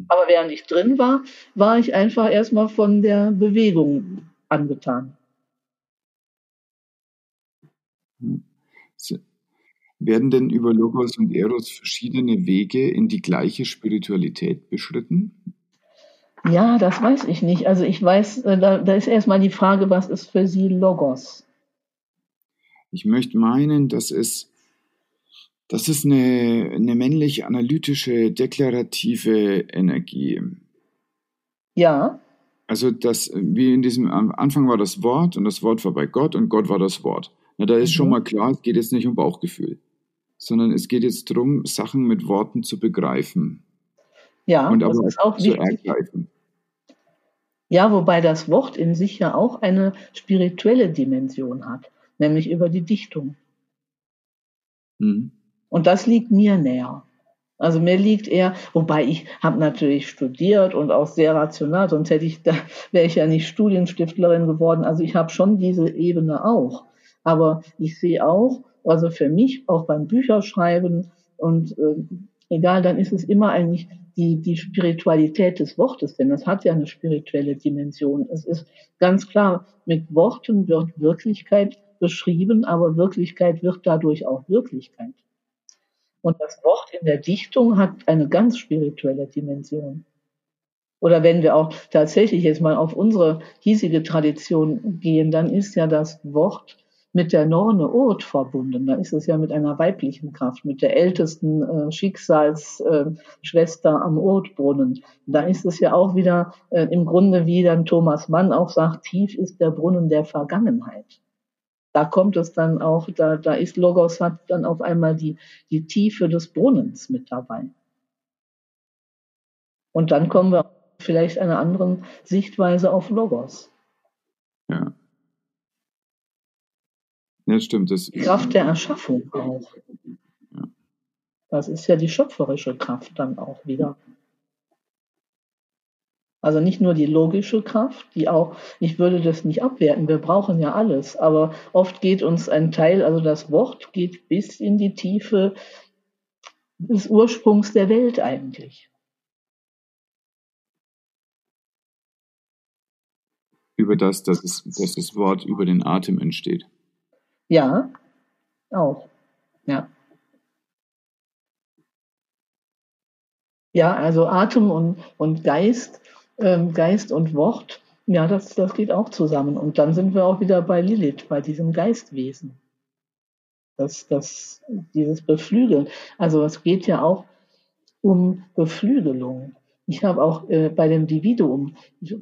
Aber während ich drin war, war ich einfach erstmal von der Bewegung angetan. Werden denn über Logos und Eros verschiedene Wege in die gleiche Spiritualität beschritten? Ja, das weiß ich nicht. Also ich weiß, äh, da, da ist erstmal die Frage, was ist für Sie Logos? Ich möchte meinen, dass es, das ist eine, eine männlich-analytische, deklarative Energie. Ja. Also das, wie in diesem, am Anfang war das Wort und das Wort war bei Gott und Gott war das Wort. Na, da ist mhm. schon mal klar, es geht jetzt nicht um Bauchgefühl, sondern es geht jetzt darum, Sachen mit Worten zu begreifen. Ja, und das ist auch zu wichtig. ergreifen. Ja, wobei das Wort in sich ja auch eine spirituelle Dimension hat, nämlich über die Dichtung. Mhm. Und das liegt mir näher. Also mir liegt eher, wobei ich habe natürlich studiert und auch sehr rational, sonst hätte ich, [laughs] da wäre ich ja nicht Studienstiftlerin geworden. Also ich habe schon diese Ebene auch. Aber ich sehe auch, also für mich, auch beim Bücherschreiben und äh, egal, dann ist es immer eigentlich die, die Spiritualität des Wortes, denn es hat ja eine spirituelle Dimension. Es ist ganz klar, mit Worten wird Wirklichkeit beschrieben, aber Wirklichkeit wird dadurch auch Wirklichkeit. Und das Wort in der Dichtung hat eine ganz spirituelle Dimension. Oder wenn wir auch tatsächlich jetzt mal auf unsere hiesige Tradition gehen, dann ist ja das Wort mit der Norne Urt verbunden. Da ist es ja mit einer weiblichen Kraft, mit der ältesten äh, Schicksalsschwester äh, am Urtbrunnen. Da ist es ja auch wieder äh, im Grunde, wie dann Thomas Mann auch sagt, tief ist der Brunnen der Vergangenheit. Da kommt es dann auch, da, da ist Logos hat dann auf einmal die, die Tiefe des Brunnens mit dabei. Und dann kommen wir vielleicht einer anderen Sichtweise auf Logos. Ja. Ja, stimmt. Das die Kraft der Erschaffung auch. Ja. Das ist ja die schöpferische Kraft dann auch wieder. Also nicht nur die logische Kraft, die auch, ich würde das nicht abwerten, wir brauchen ja alles, aber oft geht uns ein Teil, also das Wort geht bis in die Tiefe des Ursprungs der Welt eigentlich. Über das, dass, es, dass das Wort über den Atem entsteht. Ja, auch. Ja. Ja, also Atem und, und Geist, ähm, Geist und Wort, ja, das, das geht auch zusammen. Und dann sind wir auch wieder bei Lilith, bei diesem Geistwesen. Das, das, dieses Beflügeln. Also es geht ja auch um Beflügelung. Ich habe auch äh, bei dem Dividuum,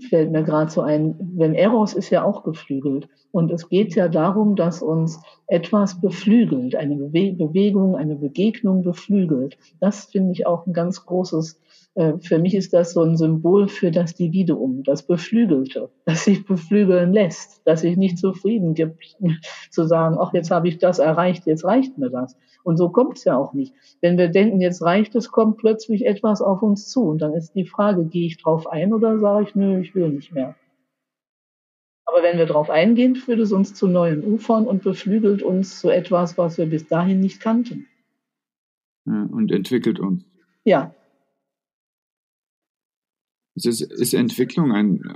fällt mir gerade so ein, wenn Eros ist ja auch geflügelt. Und es geht ja darum, dass uns etwas beflügelt, eine Bewe Bewegung, eine Begegnung beflügelt. Das finde ich auch ein ganz großes für mich ist das so ein Symbol für das Dividuum, das Beflügelte, das sich beflügeln lässt, das sich nicht zufrieden gibt, [laughs] zu sagen, ach, jetzt habe ich das erreicht, jetzt reicht mir das. Und so kommt es ja auch nicht. Wenn wir denken, jetzt reicht es, kommt plötzlich etwas auf uns zu. Und dann ist die Frage, gehe ich drauf ein oder sage ich, nö, ich will nicht mehr. Aber wenn wir drauf eingehen, führt es uns zu neuen Ufern und beflügelt uns zu etwas, was wir bis dahin nicht kannten. Ja, und entwickelt uns. Ja, ist, ist Entwicklung ein,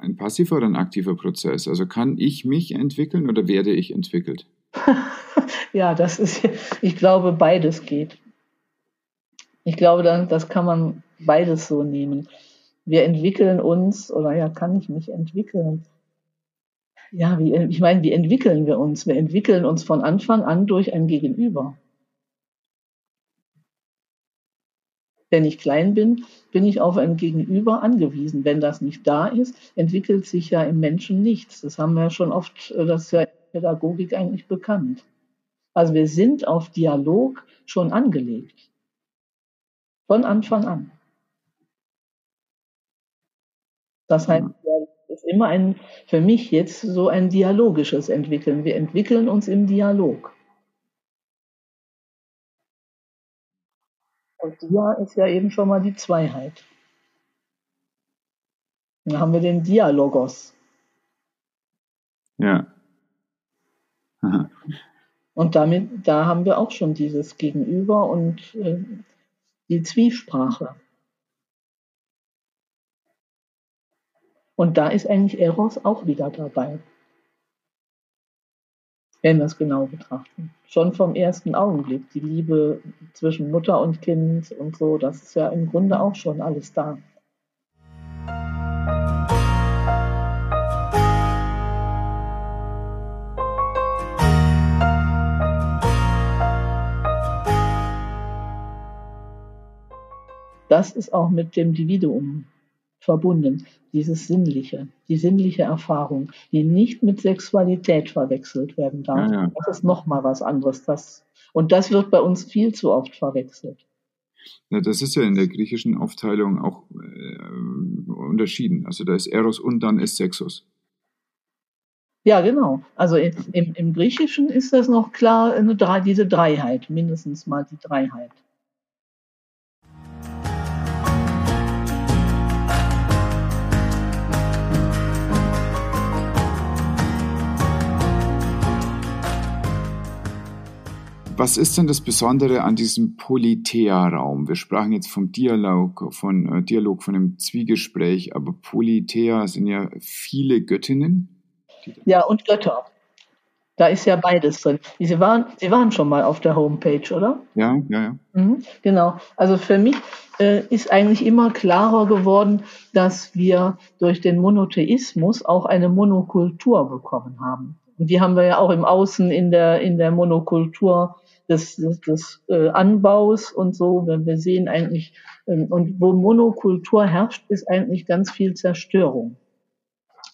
ein passiver oder ein aktiver Prozess? Also kann ich mich entwickeln oder werde ich entwickelt? [laughs] ja, das ist, ich glaube, beides geht. Ich glaube, das kann man beides so nehmen. Wir entwickeln uns, oder ja, kann ich mich entwickeln? Ja, wie, ich meine, wie entwickeln wir uns? Wir entwickeln uns von Anfang an durch ein Gegenüber. Wenn ich klein bin, bin ich auf ein Gegenüber angewiesen. Wenn das nicht da ist, entwickelt sich ja im Menschen nichts. Das haben wir ja schon oft, das ist ja in der Pädagogik eigentlich bekannt. Also wir sind auf Dialog schon angelegt. Von Anfang an. Das heißt, es ist immer ein, für mich jetzt so ein dialogisches Entwickeln. Wir entwickeln uns im Dialog. Und Dia ist ja eben schon mal die Zweiheit. Dann haben wir den Dialogos. Ja. Aha. [laughs] Und damit, da haben wir auch schon dieses Gegenüber und äh, die Zwiesprache. Und da ist eigentlich Eros auch wieder dabei. Wenn wir es genau betrachten. Schon vom ersten Augenblick. Die Liebe zwischen Mutter und Kind und so, das ist ja im Grunde auch schon alles da. Das ist auch mit dem Dividuum verbunden, dieses Sinnliche, die sinnliche Erfahrung, die nicht mit Sexualität verwechselt werden darf. Ja, ja. Das ist nochmal was anderes. Das, und das wird bei uns viel zu oft verwechselt. Ja, das ist ja in der griechischen Aufteilung auch äh, unterschieden. Also da ist Eros und dann ist Sexus. Ja, genau. Also im, im Griechischen ist das noch klar, eine, diese Dreiheit, mindestens mal die Dreiheit. Was ist denn das Besondere an diesem Politeia-Raum? Wir sprachen jetzt vom Dialog, von äh, Dialog, von einem Zwiegespräch, aber Politeia sind ja viele Göttinnen. Ja, und Götter. Da ist ja beides drin. Sie waren, Sie waren schon mal auf der Homepage, oder? Ja, ja, ja. Mhm, genau. Also für mich äh, ist eigentlich immer klarer geworden, dass wir durch den Monotheismus auch eine Monokultur bekommen haben. Und die haben wir ja auch im Außen in der, in der Monokultur des, des, des äh, Anbaus und so. Wenn wir sehen eigentlich, ähm, und wo Monokultur herrscht, ist eigentlich ganz viel Zerstörung.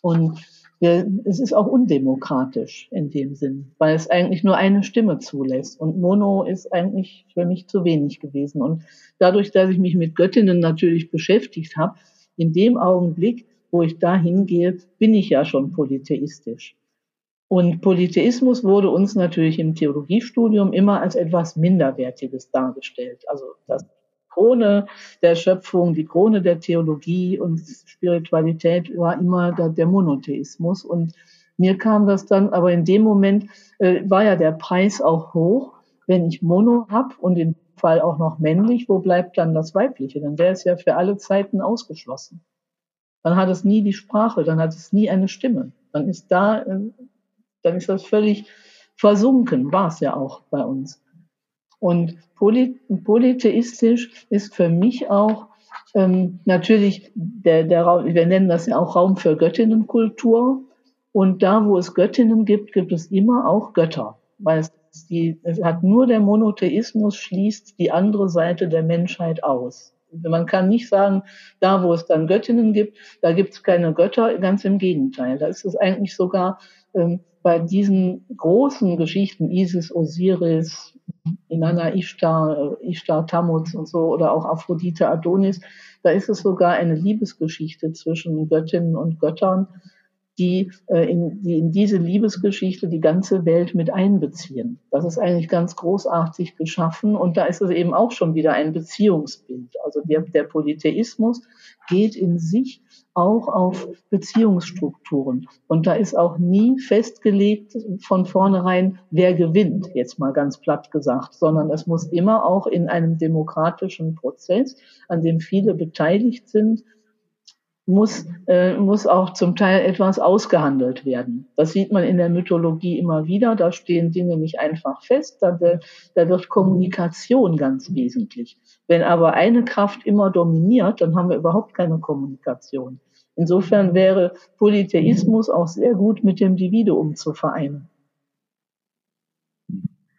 Und wir, es ist auch undemokratisch in dem Sinn, weil es eigentlich nur eine Stimme zulässt. Und Mono ist eigentlich für mich zu wenig gewesen. Und dadurch, dass ich mich mit Göttinnen natürlich beschäftigt habe, in dem Augenblick, wo ich da hingehe, bin ich ja schon polytheistisch. Und Polytheismus wurde uns natürlich im Theologiestudium immer als etwas Minderwertiges dargestellt. Also das Krone der Schöpfung, die Krone der Theologie und Spiritualität war immer der, Monotheismus. Und mir kam das dann, aber in dem Moment äh, war ja der Preis auch hoch. Wenn ich Mono hab und im Fall auch noch männlich, wo bleibt dann das Weibliche? Dann wäre es ja für alle Zeiten ausgeschlossen. Dann hat es nie die Sprache, dann hat es nie eine Stimme. Dann ist da äh, dann ist das völlig versunken, war es ja auch bei uns. Und polytheistisch ist für mich auch ähm, natürlich der, der Raum, wir nennen das ja auch Raum für Göttinnenkultur. Und da, wo es Göttinnen gibt, gibt es immer auch Götter. Weil es, die, es hat nur der Monotheismus schließt die andere Seite der Menschheit aus. Man kann nicht sagen, da wo es dann Göttinnen gibt, da gibt es keine Götter, ganz im Gegenteil. Da ist es eigentlich sogar ähm, bei diesen großen Geschichten, Isis, Osiris, Inanna Ishtar, Ishtar Tammuz und so, oder auch Aphrodite Adonis, da ist es sogar eine Liebesgeschichte zwischen Göttinnen und Göttern, die, äh, in, die in diese Liebesgeschichte die ganze Welt mit einbeziehen. Das ist eigentlich ganz großartig geschaffen und da ist es eben auch schon wieder ein Beziehungsbild. Also der, der Polytheismus geht in sich auch auf Beziehungsstrukturen. Und da ist auch nie festgelegt von vornherein, wer gewinnt, jetzt mal ganz platt gesagt, sondern es muss immer auch in einem demokratischen Prozess, an dem viele beteiligt sind, muss, äh, muss auch zum Teil etwas ausgehandelt werden. Das sieht man in der Mythologie immer wieder. Da stehen Dinge nicht einfach fest. Da da wird Kommunikation ganz wesentlich. Wenn aber eine Kraft immer dominiert, dann haben wir überhaupt keine Kommunikation. Insofern wäre Polytheismus auch sehr gut mit dem Dividuum zu vereinen.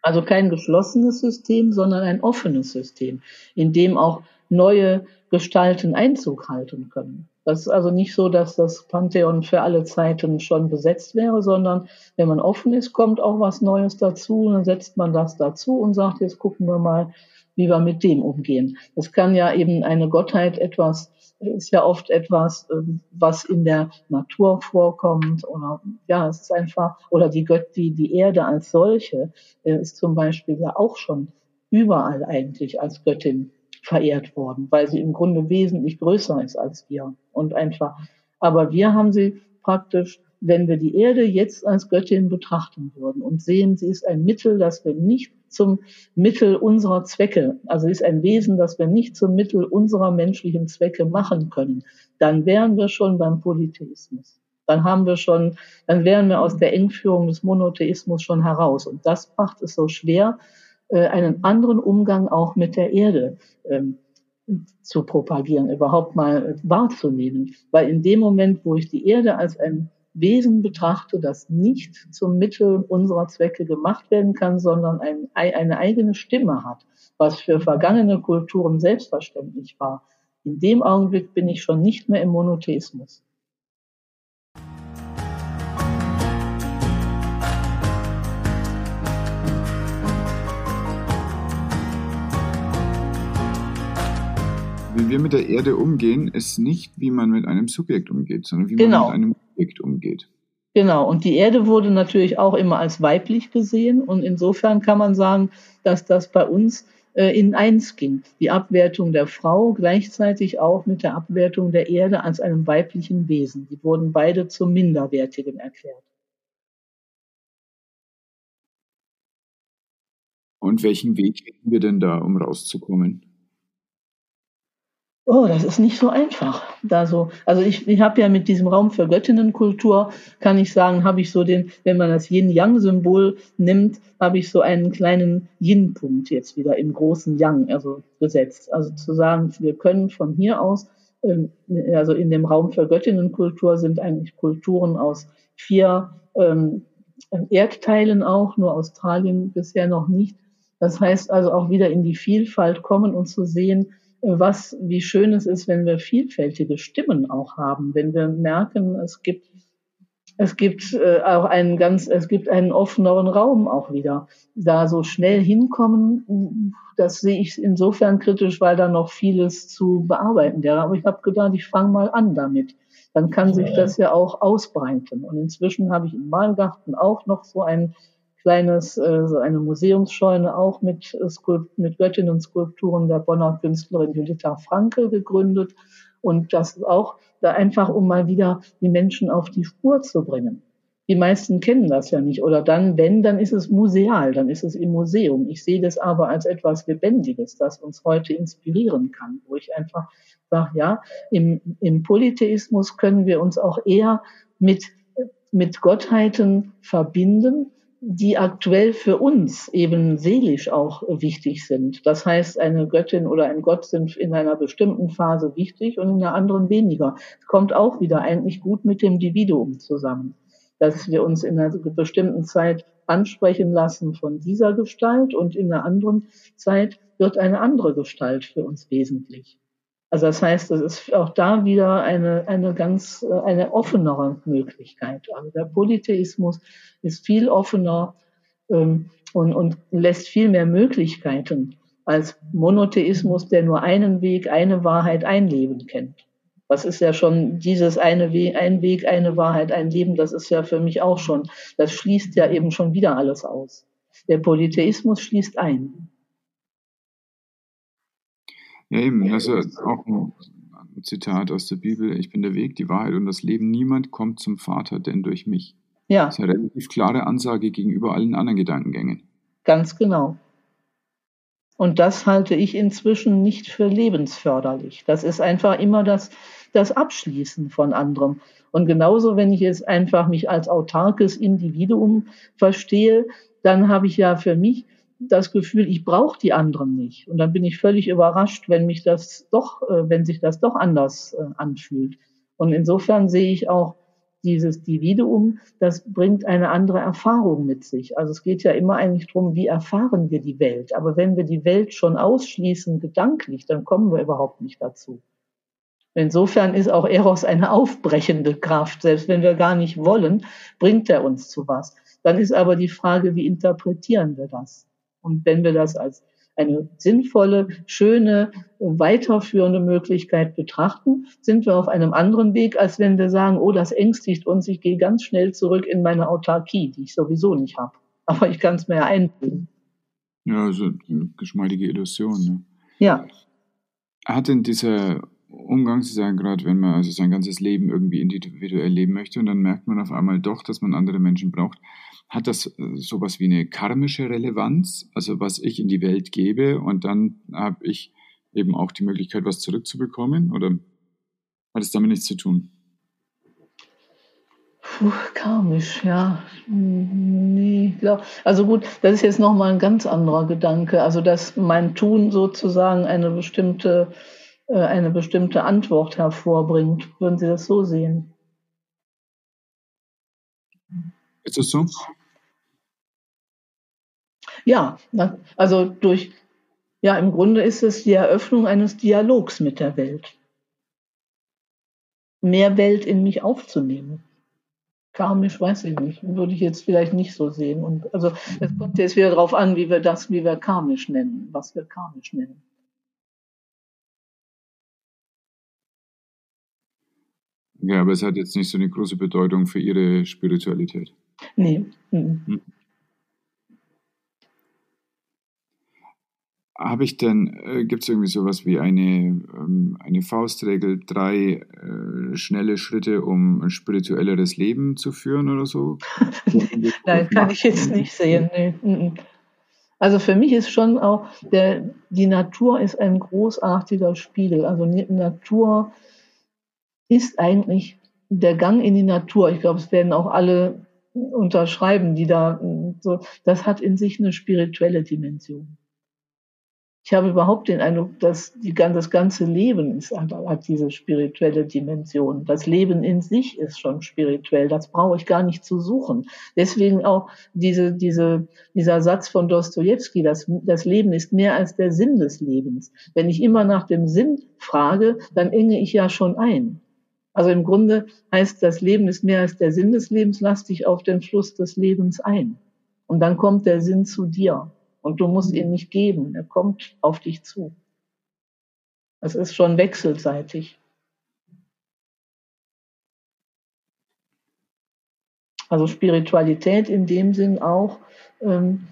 Also kein geschlossenes System, sondern ein offenes System, in dem auch neue Gestalten Einzug halten können. Das ist also nicht so, dass das Pantheon für alle Zeiten schon besetzt wäre, sondern wenn man offen ist, kommt auch was Neues dazu, dann setzt man das dazu und sagt, jetzt gucken wir mal, wie wir mit dem umgehen. Das kann ja eben eine Gottheit etwas, ist ja oft etwas, ähm, was in der Natur vorkommt oder ja, es ist einfach, oder die Gött, die, die Erde als solche äh, ist zum Beispiel ja auch schon überall eigentlich als Göttin verehrt worden, weil sie im Grunde wesentlich größer ist als wir und einfach. Aber wir haben sie praktisch, wenn wir die Erde jetzt als Göttin betrachten würden und sehen, sie ist ein Mittel, das wir nicht zum Mittel unserer Zwecke, also ist ein Wesen, das wir nicht zum Mittel unserer menschlichen Zwecke machen können, dann wären wir schon beim Polytheismus. Dann haben wir schon, dann wären wir aus der Engführung des Monotheismus schon heraus. Und das macht es so schwer, äh, einen anderen Umgang auch mit der Erde ähm, zu propagieren, überhaupt mal wahrzunehmen. Weil in dem Moment, wo ich die Erde als ein Wesen betrachte, das nicht zum Mittel unserer Zwecke gemacht werden kann, sondern ein, eine eigene Stimme hat, was für vergangene Kulturen selbstverständlich war. In dem Augenblick bin ich schon nicht mehr im Monotheismus. Wie wir mit der Erde umgehen, ist nicht, wie man mit einem Subjekt umgeht, sondern wie genau. man mit einem Objekt umgeht. Genau, und die Erde wurde natürlich auch immer als weiblich gesehen und insofern kann man sagen, dass das bei uns äh, in eins ging. Die Abwertung der Frau gleichzeitig auch mit der Abwertung der Erde als einem weiblichen Wesen. Die wurden beide zum Minderwertigen erklärt. Und welchen Weg hätten wir denn da, um rauszukommen? Oh, das ist nicht so einfach. Da so, also ich, ich habe ja mit diesem Raum für Göttinnenkultur, kann ich sagen, habe ich so den, wenn man das Yin-Yang-Symbol nimmt, habe ich so einen kleinen Yin-Punkt jetzt wieder im großen Yang, also gesetzt. Also zu sagen, wir können von hier aus, ähm, also in dem Raum für Göttinnenkultur sind eigentlich Kulturen aus vier ähm, Erdteilen auch, nur Australien bisher noch nicht. Das heißt also auch wieder in die Vielfalt kommen und zu sehen, was, wie schön es ist, wenn wir vielfältige Stimmen auch haben, wenn wir merken, es gibt, es gibt äh, auch einen ganz, es gibt einen offeneren Raum auch wieder. Da so schnell hinkommen, das sehe ich insofern kritisch, weil da noch vieles zu bearbeiten wäre. Aber ich habe gedacht, ich fange mal an damit. Dann kann sich das ja auch ausbreiten. Und inzwischen habe ich im Malgarten auch noch so ein kleines, äh, so eine Museumsscheune auch mit, äh, Skulpt mit Göttinnen-Skulpturen der Bonner Künstlerin Julita Franke gegründet. Und das auch da einfach, um mal wieder die Menschen auf die Spur zu bringen. Die meisten kennen das ja nicht. Oder dann, wenn, dann ist es museal, dann ist es im Museum. Ich sehe das aber als etwas Lebendiges, das uns heute inspirieren kann, wo ich einfach sage, ja, im, im Polytheismus können wir uns auch eher mit, mit Gottheiten verbinden, die aktuell für uns eben seelisch auch wichtig sind. Das heißt, eine Göttin oder ein Gott sind in einer bestimmten Phase wichtig und in einer anderen weniger. Es kommt auch wieder eigentlich gut mit dem Dividuum zusammen, dass wir uns in einer bestimmten Zeit ansprechen lassen von dieser Gestalt und in einer anderen Zeit wird eine andere Gestalt für uns wesentlich. Also das heißt, es ist auch da wieder eine, eine ganz, eine offenere Möglichkeit. Also der Polytheismus ist viel offener ähm, und, und lässt viel mehr Möglichkeiten als Monotheismus, der nur einen Weg, eine Wahrheit, ein Leben kennt. Das ist ja schon dieses eine Weg, ein Weg, eine Wahrheit, ein Leben, das ist ja für mich auch schon, das schließt ja eben schon wieder alles aus. Der Polytheismus schließt ein. Ja, eben, das ist auch ein Zitat aus der Bibel. Ich bin der Weg, die Wahrheit und das Leben. Niemand kommt zum Vater, denn durch mich. Ja. Das ist eine relativ klare Ansage gegenüber allen anderen Gedankengängen. Ganz genau. Und das halte ich inzwischen nicht für lebensförderlich. Das ist einfach immer das, das Abschließen von anderem. Und genauso, wenn ich jetzt einfach mich als autarkes Individuum verstehe, dann habe ich ja für mich das Gefühl, ich brauche die anderen nicht. Und dann bin ich völlig überrascht, wenn mich das doch, äh, wenn sich das doch anders äh, anfühlt. Und insofern sehe ich auch dieses Dividuum, das bringt eine andere Erfahrung mit sich. Also es geht ja immer eigentlich darum, wie erfahren wir die Welt. Aber wenn wir die Welt schon ausschließen gedanklich, dann kommen wir überhaupt nicht dazu. Insofern ist auch Eros eine aufbrechende Kraft. Selbst wenn wir gar nicht wollen, bringt er uns zu was. Dann ist aber die Frage, wie interpretieren wir das? Und wenn wir das als eine sinnvolle, schöne, weiterführende Möglichkeit betrachten, sind wir auf einem anderen Weg, als wenn wir sagen, oh, das ängstigt uns, ich gehe ganz schnell zurück in meine Autarkie, die ich sowieso nicht habe. [laughs] Aber ich kann es mir ja einbilden. Ja, also eine geschmeidige Illusion. Ne? Ja. Hat denn dieser Umgang, Sie sagen gerade, wenn man also sein ganzes Leben irgendwie individuell leben möchte und dann merkt man auf einmal doch, dass man andere Menschen braucht, hat das äh, sowas wie eine karmische Relevanz, also was ich in die Welt gebe und dann habe ich eben auch die Möglichkeit, was zurückzubekommen oder hat es damit nichts zu tun? Puh, karmisch, ja. Nee, klar. Also gut, das ist jetzt nochmal ein ganz anderer Gedanke. Also, dass mein Tun sozusagen eine bestimmte, eine bestimmte Antwort hervorbringt. Würden Sie das so sehen? Ist das so? Ja, also durch, ja, im Grunde ist es die Eröffnung eines Dialogs mit der Welt. Mehr Welt in mich aufzunehmen. Karmisch weiß ich nicht, würde ich jetzt vielleicht nicht so sehen. Und also es kommt jetzt wieder darauf an, wie wir das, wie wir karmisch nennen, was wir karmisch nennen. Ja, aber es hat jetzt nicht so eine große Bedeutung für Ihre Spiritualität. Nee. Mhm. Habe ich denn, äh, gibt es irgendwie sowas wie eine, ähm, eine Faustregel, drei äh, schnelle Schritte, um ein spirituelleres Leben zu führen oder so? [laughs] Nein, kann ich jetzt nicht sehen. Nee. Also für mich ist schon auch, der, die Natur ist ein großartiger Spiegel. Also Natur ist eigentlich der Gang in die Natur. Ich glaube, es werden auch alle unterschreiben, die da so, das hat in sich eine spirituelle Dimension. Ich habe überhaupt den Eindruck, dass die, das ganze Leben ist, hat diese spirituelle Dimension. Das Leben in sich ist schon spirituell. Das brauche ich gar nicht zu suchen. Deswegen auch diese, diese, dieser Satz von Dostoevsky, das, das Leben ist mehr als der Sinn des Lebens. Wenn ich immer nach dem Sinn frage, dann enge ich ja schon ein. Also im Grunde heißt das Leben ist mehr als der Sinn des Lebens, lass dich auf den Fluss des Lebens ein. Und dann kommt der Sinn zu dir. Und du musst ihn nicht geben. Er kommt auf dich zu. Es ist schon wechselseitig. Also Spiritualität in dem Sinn auch, ähm,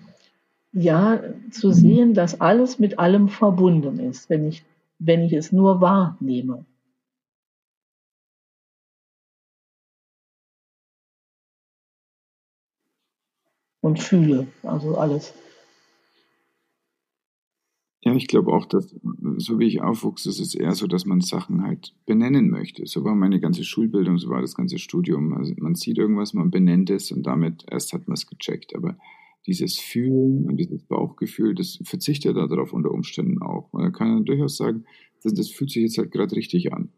ja, zu sehen, dass alles mit allem verbunden ist, wenn ich, wenn ich es nur wahrnehme. Und fühle. Also alles. Ja, ich glaube auch, dass, so wie ich aufwuchs, ist es eher so, dass man Sachen halt benennen möchte. So war meine ganze Schulbildung, so war das ganze Studium. Also man sieht irgendwas, man benennt es und damit erst hat man es gecheckt. Aber dieses Fühlen und dieses Bauchgefühl, das verzichtet darauf unter Umständen auch. Man kann durchaus sagen, das, das fühlt sich jetzt halt gerade richtig an.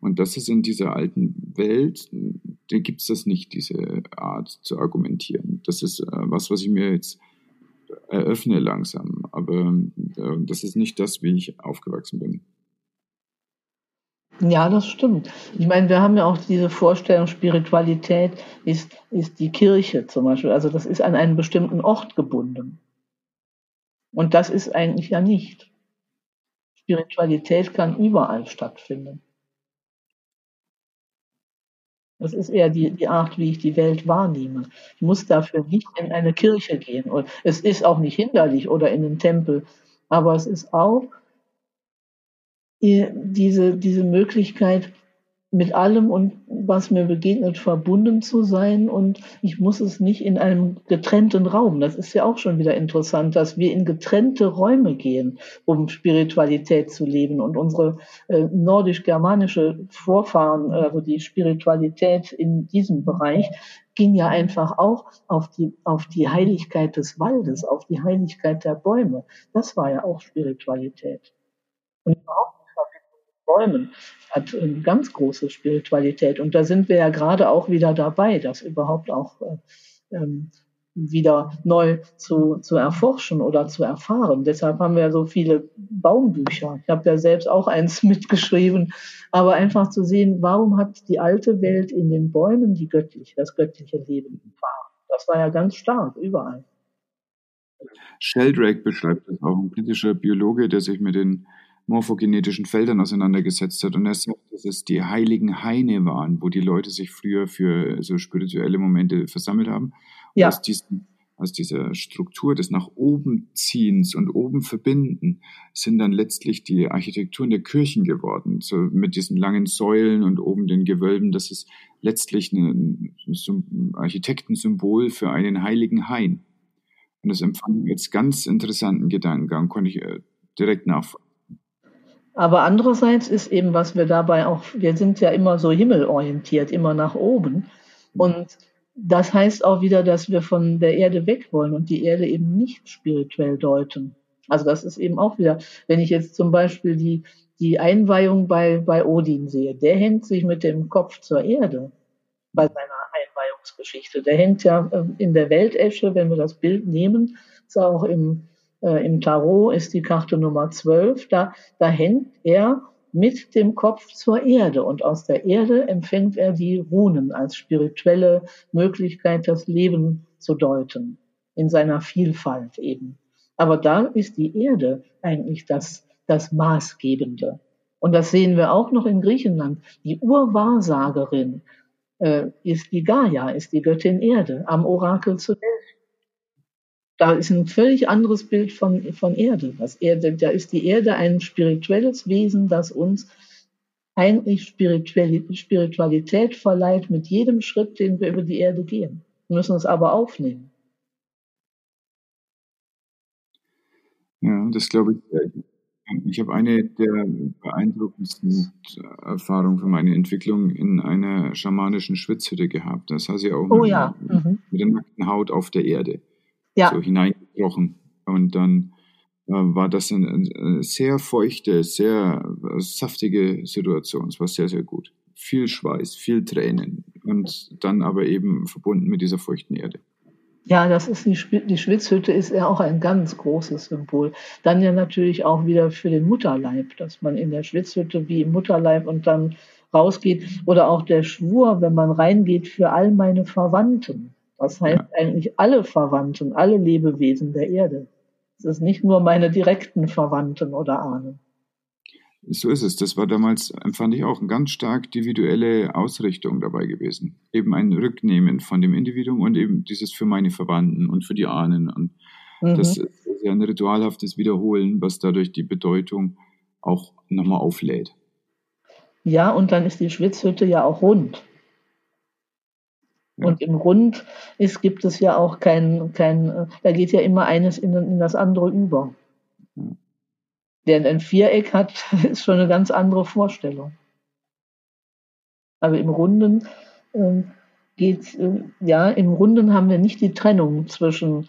Und das ist in dieser alten Welt, da gibt es das nicht, diese Art zu argumentieren. Das ist äh, was, was ich mir jetzt eröffne langsam. Aber äh, das ist nicht das, wie ich aufgewachsen bin. Ja, das stimmt. Ich meine, wir haben ja auch diese Vorstellung, Spiritualität ist, ist die Kirche zum Beispiel. Also das ist an einen bestimmten Ort gebunden. Und das ist eigentlich ja nicht. Spiritualität kann überall stattfinden. Das ist eher die, die Art, wie ich die Welt wahrnehme. Ich muss dafür nicht in eine Kirche gehen. Und es ist auch nicht hinderlich oder in den Tempel. Aber es ist auch diese, diese Möglichkeit, mit allem und was mir begegnet verbunden zu sein und ich muss es nicht in einem getrennten Raum. Das ist ja auch schon wieder interessant, dass wir in getrennte Räume gehen, um Spiritualität zu leben und unsere äh, nordisch-germanische Vorfahren, also die Spiritualität in diesem Bereich, ging ja einfach auch auf die, auf die Heiligkeit des Waldes, auf die Heiligkeit der Bäume. Das war ja auch Spiritualität. Und überhaupt Bäumen hat eine ganz große Spiritualität. Und da sind wir ja gerade auch wieder dabei, das überhaupt auch äh, ähm, wieder neu zu, zu erforschen oder zu erfahren. Deshalb haben wir so viele Baumbücher. Ich habe ja selbst auch eins [laughs] mitgeschrieben, aber einfach zu sehen, warum hat die alte Welt in den Bäumen die göttliche, das göttliche Leben erfahren. Das war ja ganz stark überall. Sheldrake beschreibt das auch, ein britischer Biologe, der sich mit den morphogenetischen Feldern auseinandergesetzt hat. Und er sagt, dass es die heiligen Haine waren, wo die Leute sich früher für so spirituelle Momente versammelt haben. Ja. Aus, diesen, aus dieser Struktur des nach oben ziehens und oben verbinden sind dann letztlich die Architekturen der Kirchen geworden. So mit diesen langen Säulen und oben den Gewölben. Das ist letztlich ein, Architektensymbol für einen heiligen Hain. Und das empfand ich als ganz interessanten Gedankengang, konnte ich äh, direkt nachvollziehen. Aber andererseits ist eben, was wir dabei auch, wir sind ja immer so himmelorientiert, immer nach oben. Und das heißt auch wieder, dass wir von der Erde weg wollen und die Erde eben nicht spirituell deuten. Also das ist eben auch wieder, wenn ich jetzt zum Beispiel die, die Einweihung bei, bei Odin sehe, der hängt sich mit dem Kopf zur Erde bei seiner Einweihungsgeschichte. Der hängt ja ähm, in der Weltesche, wenn wir das Bild nehmen, ist auch im, äh, im Tarot ist die Karte Nummer 12, da, da hängt er mit dem Kopf zur Erde und aus der Erde empfängt er die Runen als spirituelle Möglichkeit, das Leben zu deuten, in seiner Vielfalt eben. Aber da ist die Erde eigentlich das, das Maßgebende. Und das sehen wir auch noch in Griechenland. Die Urwahrsagerin äh, ist die Gaia, ist die Göttin Erde am Orakel zu Delphi. Da ist ein völlig anderes Bild von, von Erde. Das Erde. Da ist die Erde ein spirituelles Wesen, das uns eigentlich Spiritualität verleiht mit jedem Schritt, den wir über die Erde gehen. Wir müssen es aber aufnehmen. Ja, das glaube ich. Ich habe eine der beeindruckendsten Erfahrungen für meine Entwicklung in einer schamanischen Schwitzhütte gehabt. Das heißt ja auch oh, mit, ja. mhm. mit der nackten Haut auf der Erde ja. so hineingekrochen. Und dann äh, war das eine, eine, sehr feuchte, sehr äh, saftige Situation. Es war sehr, sehr gut. Viel Schweiß, viel Tränen und dann aber eben verbunden mit dieser feuchten Erde. Ja, das ist die, die Schwitzhütte ist ja auch ein ganz großes Symbol. Dann ja natürlich auch wieder für den Mutterleib, dass man in der Schwitzhütte wie im Mutterleib und dann rausgeht. Oder auch der Schwur, wenn man reingeht für all meine Verwandten. Das heißt ja. eigentlich alle Verwandten, alle Lebewesen der Erde. Es ist nicht nur meine direkten Verwandten oder Ahnen. So ist es. Das war damals, empfand ich auch, eine ganz stark individuelle Ausrichtung dabei gewesen. Eben ein Rücknehmen von dem Individuum und eben dieses für meine Verwandten und für die Ahnen. Und mhm. das ist ja ein ritualhaftes Wiederholen, was dadurch die Bedeutung auch nochmal auflädt. Ja, und dann ist die Schwitzhütte ja auch rund. Und im Rund ist, gibt es ja auch kein, kein, da geht ja immer eines in, in das andere über. Während ein Viereck hat, [laughs] ist schon eine ganz andere Vorstellung. Aber im Runden äh, geht, äh, ja, im Runden haben wir nicht die Trennung zwischen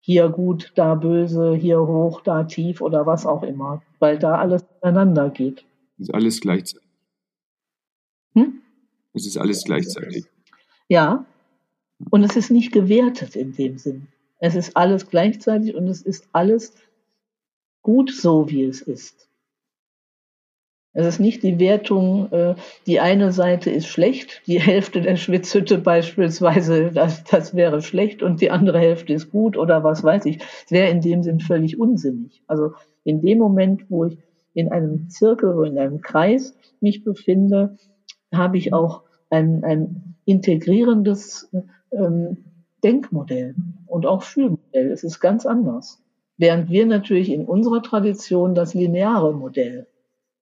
hier gut, da böse, hier hoch, da tief oder was auch immer, weil da alles miteinander geht. Es ist alles gleichzeitig. Hm? Es ist alles gleichzeitig. Ja, und es ist nicht gewertet in dem Sinn. Es ist alles gleichzeitig und es ist alles gut so, wie es ist. Es ist nicht die Wertung, äh, die eine Seite ist schlecht, die Hälfte der Schwitzhütte beispielsweise, das, das wäre schlecht und die andere Hälfte ist gut oder was weiß ich. Es wäre in dem Sinn völlig unsinnig. Also in dem Moment, wo ich in einem Zirkel oder in einem Kreis mich befinde, habe ich auch ein, ein integrierendes ähm, Denkmodell und auch Fühlmodell. Es ist ganz anders. Während wir natürlich in unserer Tradition das lineare Modell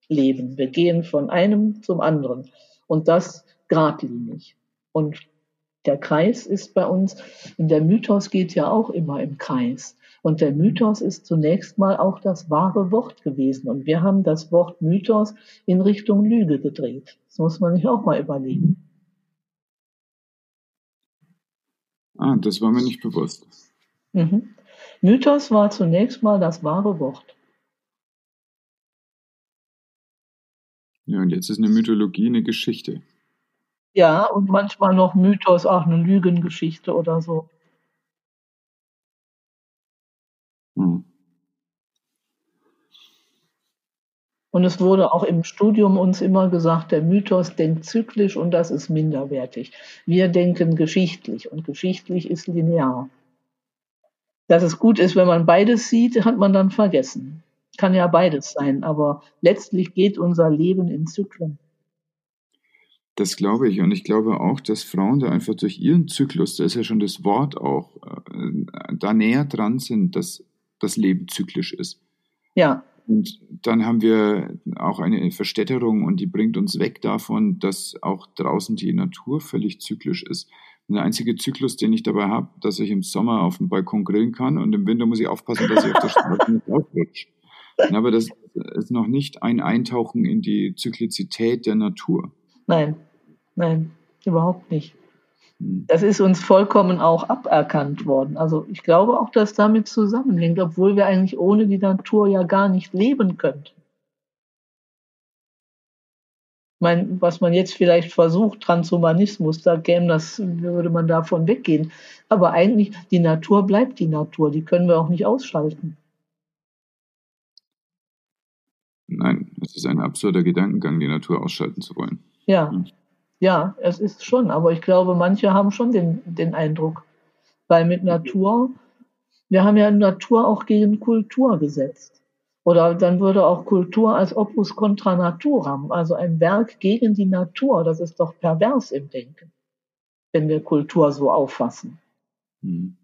Leben. Wir gehen von einem zum anderen und das geradlinig. Und der Kreis ist bei uns, und der Mythos geht ja auch immer im Kreis. Und der Mythos ist zunächst mal auch das wahre Wort gewesen. Und wir haben das Wort Mythos in Richtung Lüge gedreht. Das muss man sich auch mal überlegen. Ah, das war mir nicht bewusst. Mhm. Mythos war zunächst mal das wahre Wort. Ja, und jetzt ist eine Mythologie eine Geschichte. Ja, und manchmal noch Mythos, auch eine Lügengeschichte oder so. Hm. Und es wurde auch im Studium uns immer gesagt, der Mythos denkt zyklisch und das ist minderwertig. Wir denken geschichtlich und geschichtlich ist linear. Dass es gut ist, wenn man beides sieht, hat man dann vergessen. Kann ja beides sein, aber letztlich geht unser Leben in Zyklen. Das glaube ich. Und ich glaube auch, dass Frauen da einfach durch ihren Zyklus, da ist ja schon das Wort auch, äh, da näher dran sind, dass das Leben zyklisch ist. Ja. Und dann haben wir auch eine Verstädterung und die bringt uns weg davon, dass auch draußen die Natur völlig zyklisch ist. Und der einzige Zyklus, den ich dabei habe, dass ich im Sommer auf dem Balkon grillen kann und im Winter muss ich aufpassen, dass ich auf der [laughs] Straße nicht aufrutsche. Aber das ist noch nicht ein Eintauchen in die Zyklizität der Natur. Nein, nein, überhaupt nicht. Das ist uns vollkommen auch aberkannt worden. Also ich glaube auch, dass damit zusammenhängt, obwohl wir eigentlich ohne die Natur ja gar nicht leben könnten. Ich meine, was man jetzt vielleicht versucht, Transhumanismus, da käme das, würde man davon weggehen. Aber eigentlich, die Natur bleibt die Natur, die können wir auch nicht ausschalten. Nein, es ist ein absurder Gedankengang, die Natur ausschalten zu wollen. Ja. Hm. Ja, es ist schon, aber ich glaube, manche haben schon den, den Eindruck, weil mit Natur, wir haben ja Natur auch gegen Kultur gesetzt. Oder dann würde auch Kultur als Opus contra naturam, also ein Werk gegen die Natur, das ist doch pervers im Denken, wenn wir Kultur so auffassen. Hm.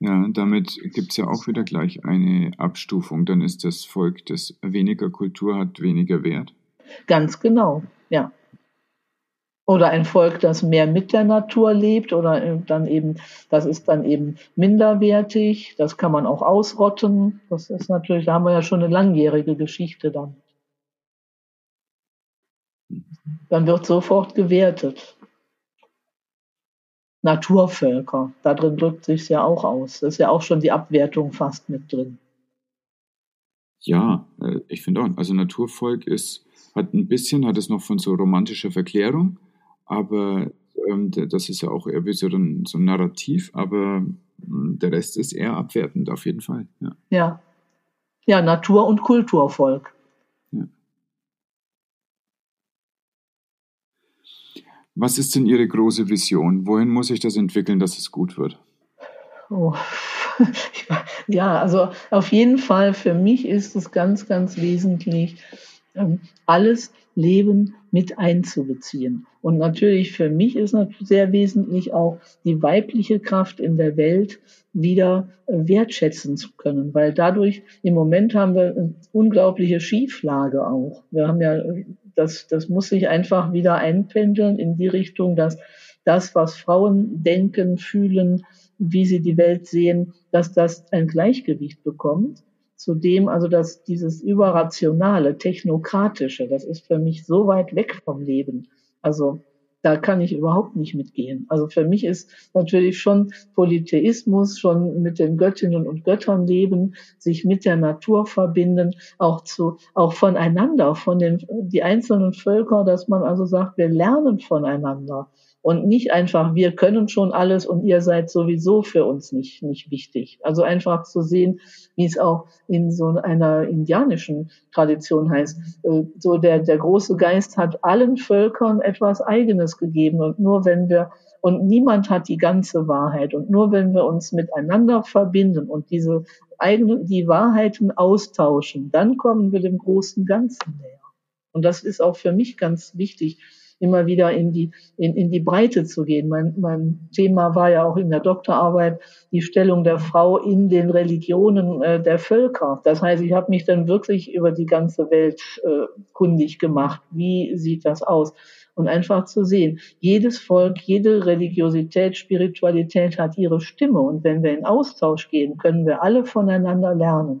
Ja, damit gibt es ja auch wieder gleich eine Abstufung. Dann ist das Volk, das weniger Kultur hat, weniger wert. Ganz genau, ja oder ein Volk, das mehr mit der Natur lebt oder dann eben, das ist dann eben minderwertig, das kann man auch ausrotten. Das ist natürlich, da haben wir ja schon eine langjährige Geschichte dann. Dann wird sofort gewertet. Naturvölker, da drin drückt sich ja auch aus. Das ist ja auch schon die Abwertung fast mit drin. Ja, äh, ich finde auch. Also Naturvolk ist, hat ein bisschen, hat es noch von so romantischer Verklärung, aber ähm, das ist ja auch eher wie so ein, so ein Narrativ, aber hm, der Rest ist eher abwertend, auf jeden Fall. Ja, ja. ja Natur- und Kulturvolk. Ja. Was ist denn Ihre große Vision? Wohin muss sich das entwickeln, dass es gut wird? Oh. [laughs] Ja, also auf jeden Fall für mich ist es ganz, ganz wesentlich, ähm, alles Leben mit einzubeziehen. Und natürlich für mich ist sehr wesentlich auch die weibliche Kraft in der Welt wieder äh, wertschätzen zu können, weil dadurch im Moment haben wir eine unglaubliche Schieflage auch. Wir haben ja, das, das muss sich einfach wieder einpendeln in die Richtung, dass das, was Frauen denken, fühlen, wie sie die Welt sehen, dass das ein Gleichgewicht bekommt Zudem also dass dieses überrationale, technokratische, das ist für mich so weit weg vom Leben. Also da kann ich überhaupt nicht mitgehen. Also für mich ist natürlich schon Polytheismus, schon mit den Göttinnen und Göttern leben, sich mit der Natur verbinden, auch zu, auch voneinander, von den, die einzelnen Völker, dass man also sagt, wir lernen voneinander und nicht einfach, wir können schon alles und ihr seid sowieso für uns nicht, nicht wichtig. Also einfach zu sehen, wie es auch in so einer indianischen Tradition heißt. Äh, so der, der große Geist hat allen Völkern etwas Eigenes gegeben und nur wenn wir und niemand hat die ganze Wahrheit. Und nur wenn wir uns miteinander verbinden und diese eigenen, die Wahrheiten austauschen, dann kommen wir dem großen Ganzen näher. Und das ist auch für mich ganz wichtig, immer wieder in die, in, in die Breite zu gehen. Mein, mein Thema war ja auch in der Doktorarbeit die Stellung der Frau in den Religionen äh, der Völker. Das heißt, ich habe mich dann wirklich über die ganze Welt äh, kundig gemacht. Wie sieht das aus? Und einfach zu sehen, jedes Volk, jede Religiosität, Spiritualität hat ihre Stimme. Und wenn wir in Austausch gehen, können wir alle voneinander lernen.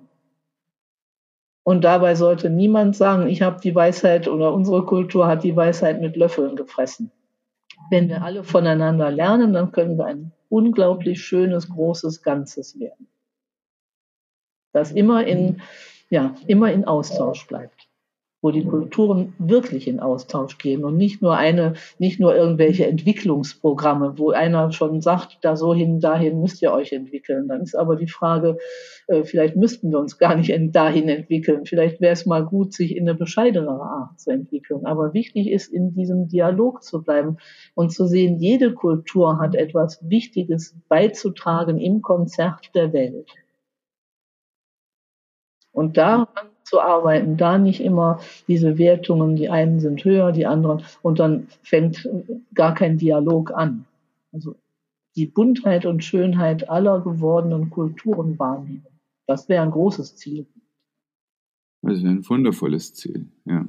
Und dabei sollte niemand sagen, ich habe die Weisheit oder unsere Kultur hat die Weisheit mit Löffeln gefressen. Wenn wir alle voneinander lernen, dann können wir ein unglaublich schönes, großes Ganzes werden. Das immer in, ja, immer in Austausch bleibt wo die Kulturen wirklich in Austausch gehen und nicht nur eine, nicht nur irgendwelche Entwicklungsprogramme, wo einer schon sagt, da so hin, dahin müsst ihr euch entwickeln. Dann ist aber die Frage, äh, vielleicht müssten wir uns gar nicht dahin entwickeln. Vielleicht wäre es mal gut, sich in eine bescheidenere Art zu entwickeln. Aber wichtig ist, in diesem Dialog zu bleiben und zu sehen, jede Kultur hat etwas Wichtiges beizutragen im Konzert der Welt. Und daran zu arbeiten, da nicht immer diese Wertungen, die einen sind höher, die anderen, und dann fängt gar kein Dialog an. Also die Buntheit und Schönheit aller gewordenen Kulturen wahrnehmen. Das wäre ein großes Ziel. Das wäre ein wundervolles Ziel, ja.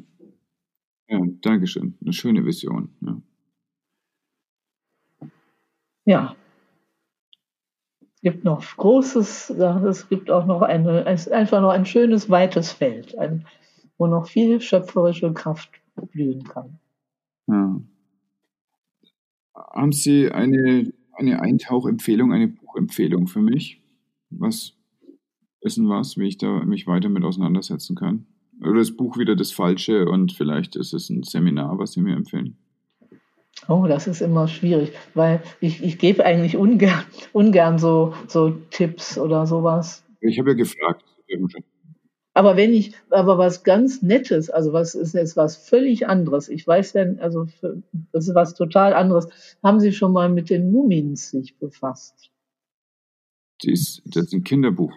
Ja, Dankeschön. Eine schöne Vision. Ja. ja gibt noch Großes, es gibt auch noch eine, es ist einfach noch ein schönes, weites Feld, ein, wo noch viel schöpferische Kraft blühen kann. Ja. Haben Sie eine, eine Eintauchempfehlung, eine Buchempfehlung für mich? Was ist was, wie ich da mich weiter mit auseinandersetzen kann? Oder das Buch wieder das Falsche und vielleicht ist es ein Seminar, was Sie mir empfehlen? Oh, das ist immer schwierig, weil ich, ich gebe eigentlich ungern, ungern so, so Tipps oder sowas. Ich habe ja gefragt. Aber wenn ich, aber was ganz Nettes, also was ist jetzt was völlig anderes. Ich weiß denn, also das ist was total anderes. Haben Sie schon mal mit den Mumins sich befasst? Dies, das ist ein Kinderbuch.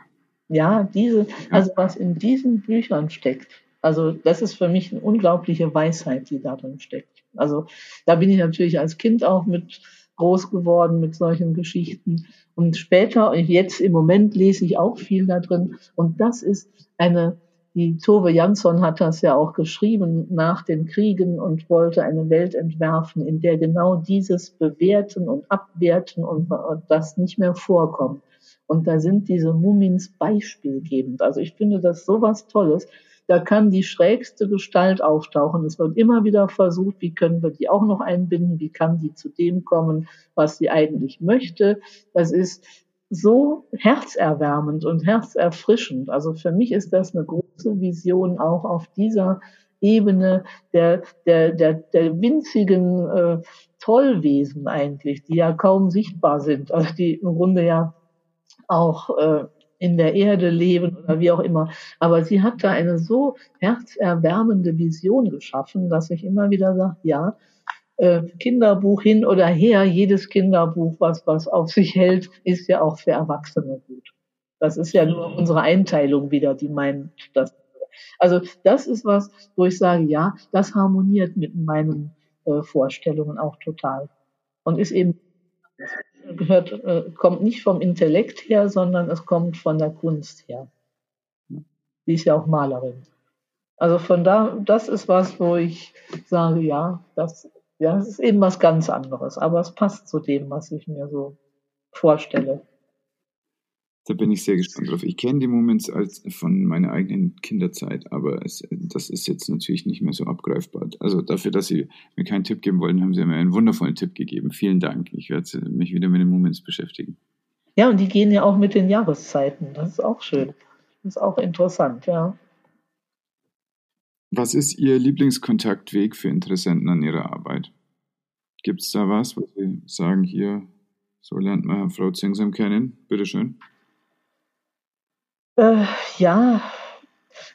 Ja, diese, also was in diesen Büchern steckt. Also das ist für mich eine unglaubliche Weisheit, die da drin steckt. Also da bin ich natürlich als Kind auch mit groß geworden mit solchen Geschichten. Und später, jetzt im Moment lese ich auch viel da drin. Und das ist eine, die Tove Jansson hat das ja auch geschrieben nach den Kriegen und wollte eine Welt entwerfen, in der genau dieses Bewerten und Abwerten und das nicht mehr vorkommt. Und da sind diese Mumins beispielgebend. Also ich finde das sowas Tolles. Da kann die schrägste Gestalt auftauchen. Es wird immer wieder versucht, wie können wir die auch noch einbinden, wie kann die zu dem kommen, was sie eigentlich möchte. Das ist so herzerwärmend und herzerfrischend. Also für mich ist das eine große Vision auch auf dieser Ebene der, der, der, der winzigen äh, Tollwesen eigentlich, die ja kaum sichtbar sind, also die im Grunde ja auch äh, in der Erde leben wie auch immer. Aber sie hat da eine so herzerwärmende Vision geschaffen, dass ich immer wieder sage, ja, äh, Kinderbuch hin oder her, jedes Kinderbuch, was, was auf sich hält, ist ja auch für Erwachsene gut. Das ist ja nur unsere Einteilung wieder, die meint, dass also das ist was, wo ich sage, ja, das harmoniert mit meinen äh, Vorstellungen auch total und ist eben gehört, äh, kommt nicht vom Intellekt her, sondern es kommt von der Kunst her. Sie ist ja auch Malerin. Also von da, das ist was, wo ich sage, ja, das, ja, das ist eben was ganz anderes, aber es passt zu dem, was ich mir so vorstelle. Da bin ich sehr gespannt drauf. Ich kenne die Moments als von meiner eigenen Kinderzeit, aber es, das ist jetzt natürlich nicht mehr so abgreifbar. Also dafür, dass Sie mir keinen Tipp geben wollten, haben Sie mir einen wundervollen Tipp gegeben. Vielen Dank. Ich werde mich wieder mit den Moments beschäftigen. Ja, und die gehen ja auch mit den Jahreszeiten. Das ist auch schön. Das ist auch interessant, ja. Was ist Ihr Lieblingskontaktweg für Interessenten an Ihrer Arbeit? Gibt es da was, was Sie sagen, hier, so lernt man Frau Zingsam kennen? Bitteschön. Äh, ja,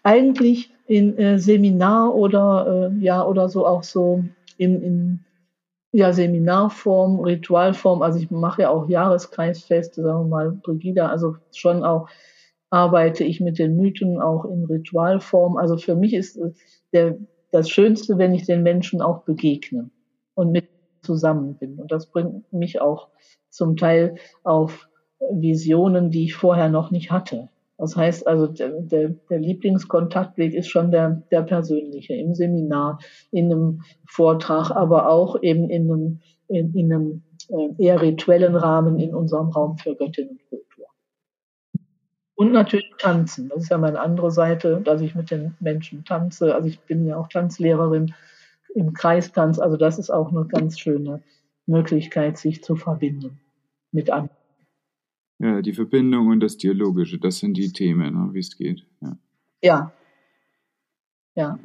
eigentlich in äh, Seminar oder äh, ja oder so auch so in, in ja, Seminarform, Ritualform. Also ich mache ja auch Jahreskreisfeste, sagen wir mal, Brigida, also schon auch arbeite ich mit den Mythen auch in Ritualform. Also für mich ist der, das Schönste, wenn ich den Menschen auch begegne. und mit zusammen bin. Und das bringt mich auch zum Teil auf Visionen, die ich vorher noch nicht hatte. Das heißt also, der, der, der Lieblingskontaktweg ist schon der, der persönliche, im Seminar, in einem Vortrag, aber auch eben in einem, in, in einem äh, eher rituellen Rahmen in unserem Raum für Göttinnenkultur. Und natürlich tanzen. Das ist ja meine andere Seite, dass ich mit den Menschen tanze. Also ich bin ja auch Tanzlehrerin im Kreistanz. Also das ist auch eine ganz schöne Möglichkeit, sich zu verbinden mit anderen. Ja, die Verbindung und das Dialogische, das sind die Themen, ne, wie es geht. Ja. Ja. ja.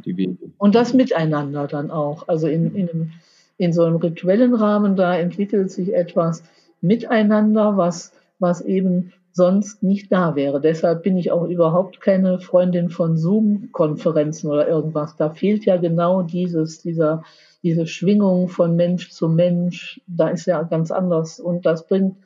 Und das Miteinander dann auch. Also in, in, einem, in so einem rituellen Rahmen, da entwickelt sich etwas miteinander, was, was eben sonst nicht da wäre. Deshalb bin ich auch überhaupt keine Freundin von Zoom-Konferenzen oder irgendwas. Da fehlt ja genau dieses, dieser, diese Schwingung von Mensch zu Mensch. Da ist ja ganz anders. Und das bringt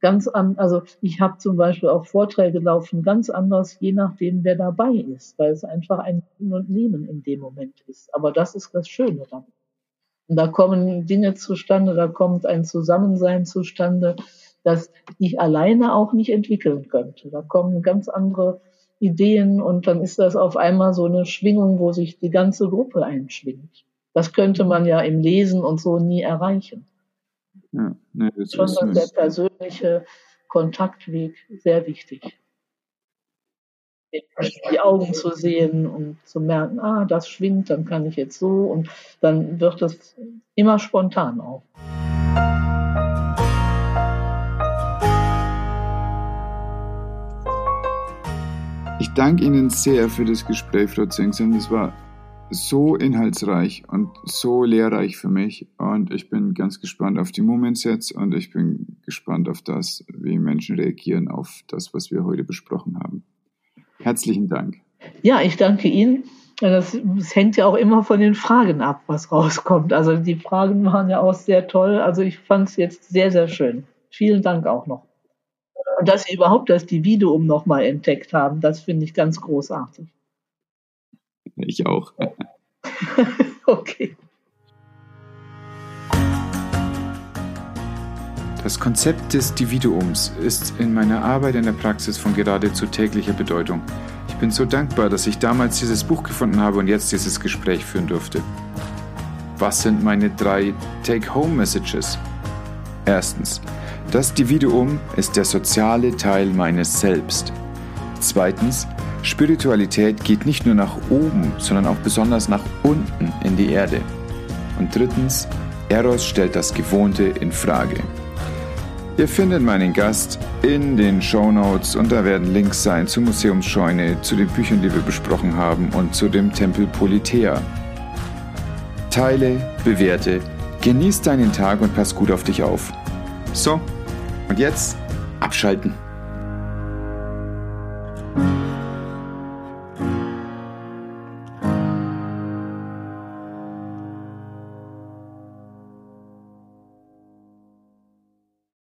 ganz an, also ich habe zum Beispiel auch Vorträge laufen ganz anders, je nachdem, wer dabei ist, weil es einfach ein Geben und Nehmen in dem Moment ist. Aber das ist das Schöne dann. Und da kommen Dinge zustande, da kommt ein Zusammensein zustande, das ich alleine auch nicht entwickeln könnte. Da kommen ganz andere Ideen und dann ist das auf einmal so eine Schwingung, wo sich die ganze Gruppe einschwingt. Das könnte man ja im Lesen und so nie erreichen. Ja, nee, das Schon ist der persönliche Kontaktweg sehr wichtig. Die Augen zu sehen und zu merken, ah, das schwingt, dann kann ich jetzt so und dann wird es immer spontan auch. Danke Ihnen sehr für das Gespräch, Frau Zingsen. Das war so inhaltsreich und so lehrreich für mich. Und ich bin ganz gespannt auf die Moments jetzt und ich bin gespannt auf das, wie Menschen reagieren auf das, was wir heute besprochen haben. Herzlichen Dank. Ja, ich danke Ihnen. Das, das hängt ja auch immer von den Fragen ab, was rauskommt. Also die Fragen waren ja auch sehr toll. Also ich fand es jetzt sehr, sehr schön. Vielen Dank auch noch. Und dass Sie überhaupt das Dividuum nochmal entdeckt haben, das finde ich ganz großartig. Ich auch. [laughs] okay. Das Konzept des Dividuums ist in meiner Arbeit in der Praxis von geradezu täglicher Bedeutung. Ich bin so dankbar, dass ich damals dieses Buch gefunden habe und jetzt dieses Gespräch führen durfte. Was sind meine drei Take-Home-Messages? Erstens, das Dividuum ist der soziale Teil meines Selbst. Zweitens, Spiritualität geht nicht nur nach oben, sondern auch besonders nach unten in die Erde. Und drittens, Eros stellt das Gewohnte in Frage. Ihr findet meinen Gast in den Show Notes und da werden Links sein zur Museumsscheune, zu den Büchern, die wir besprochen haben und zu dem Tempel Politeia. Teile, bewerte, genieß deinen Tag und pass gut auf dich auf. So, und jetzt abschalten.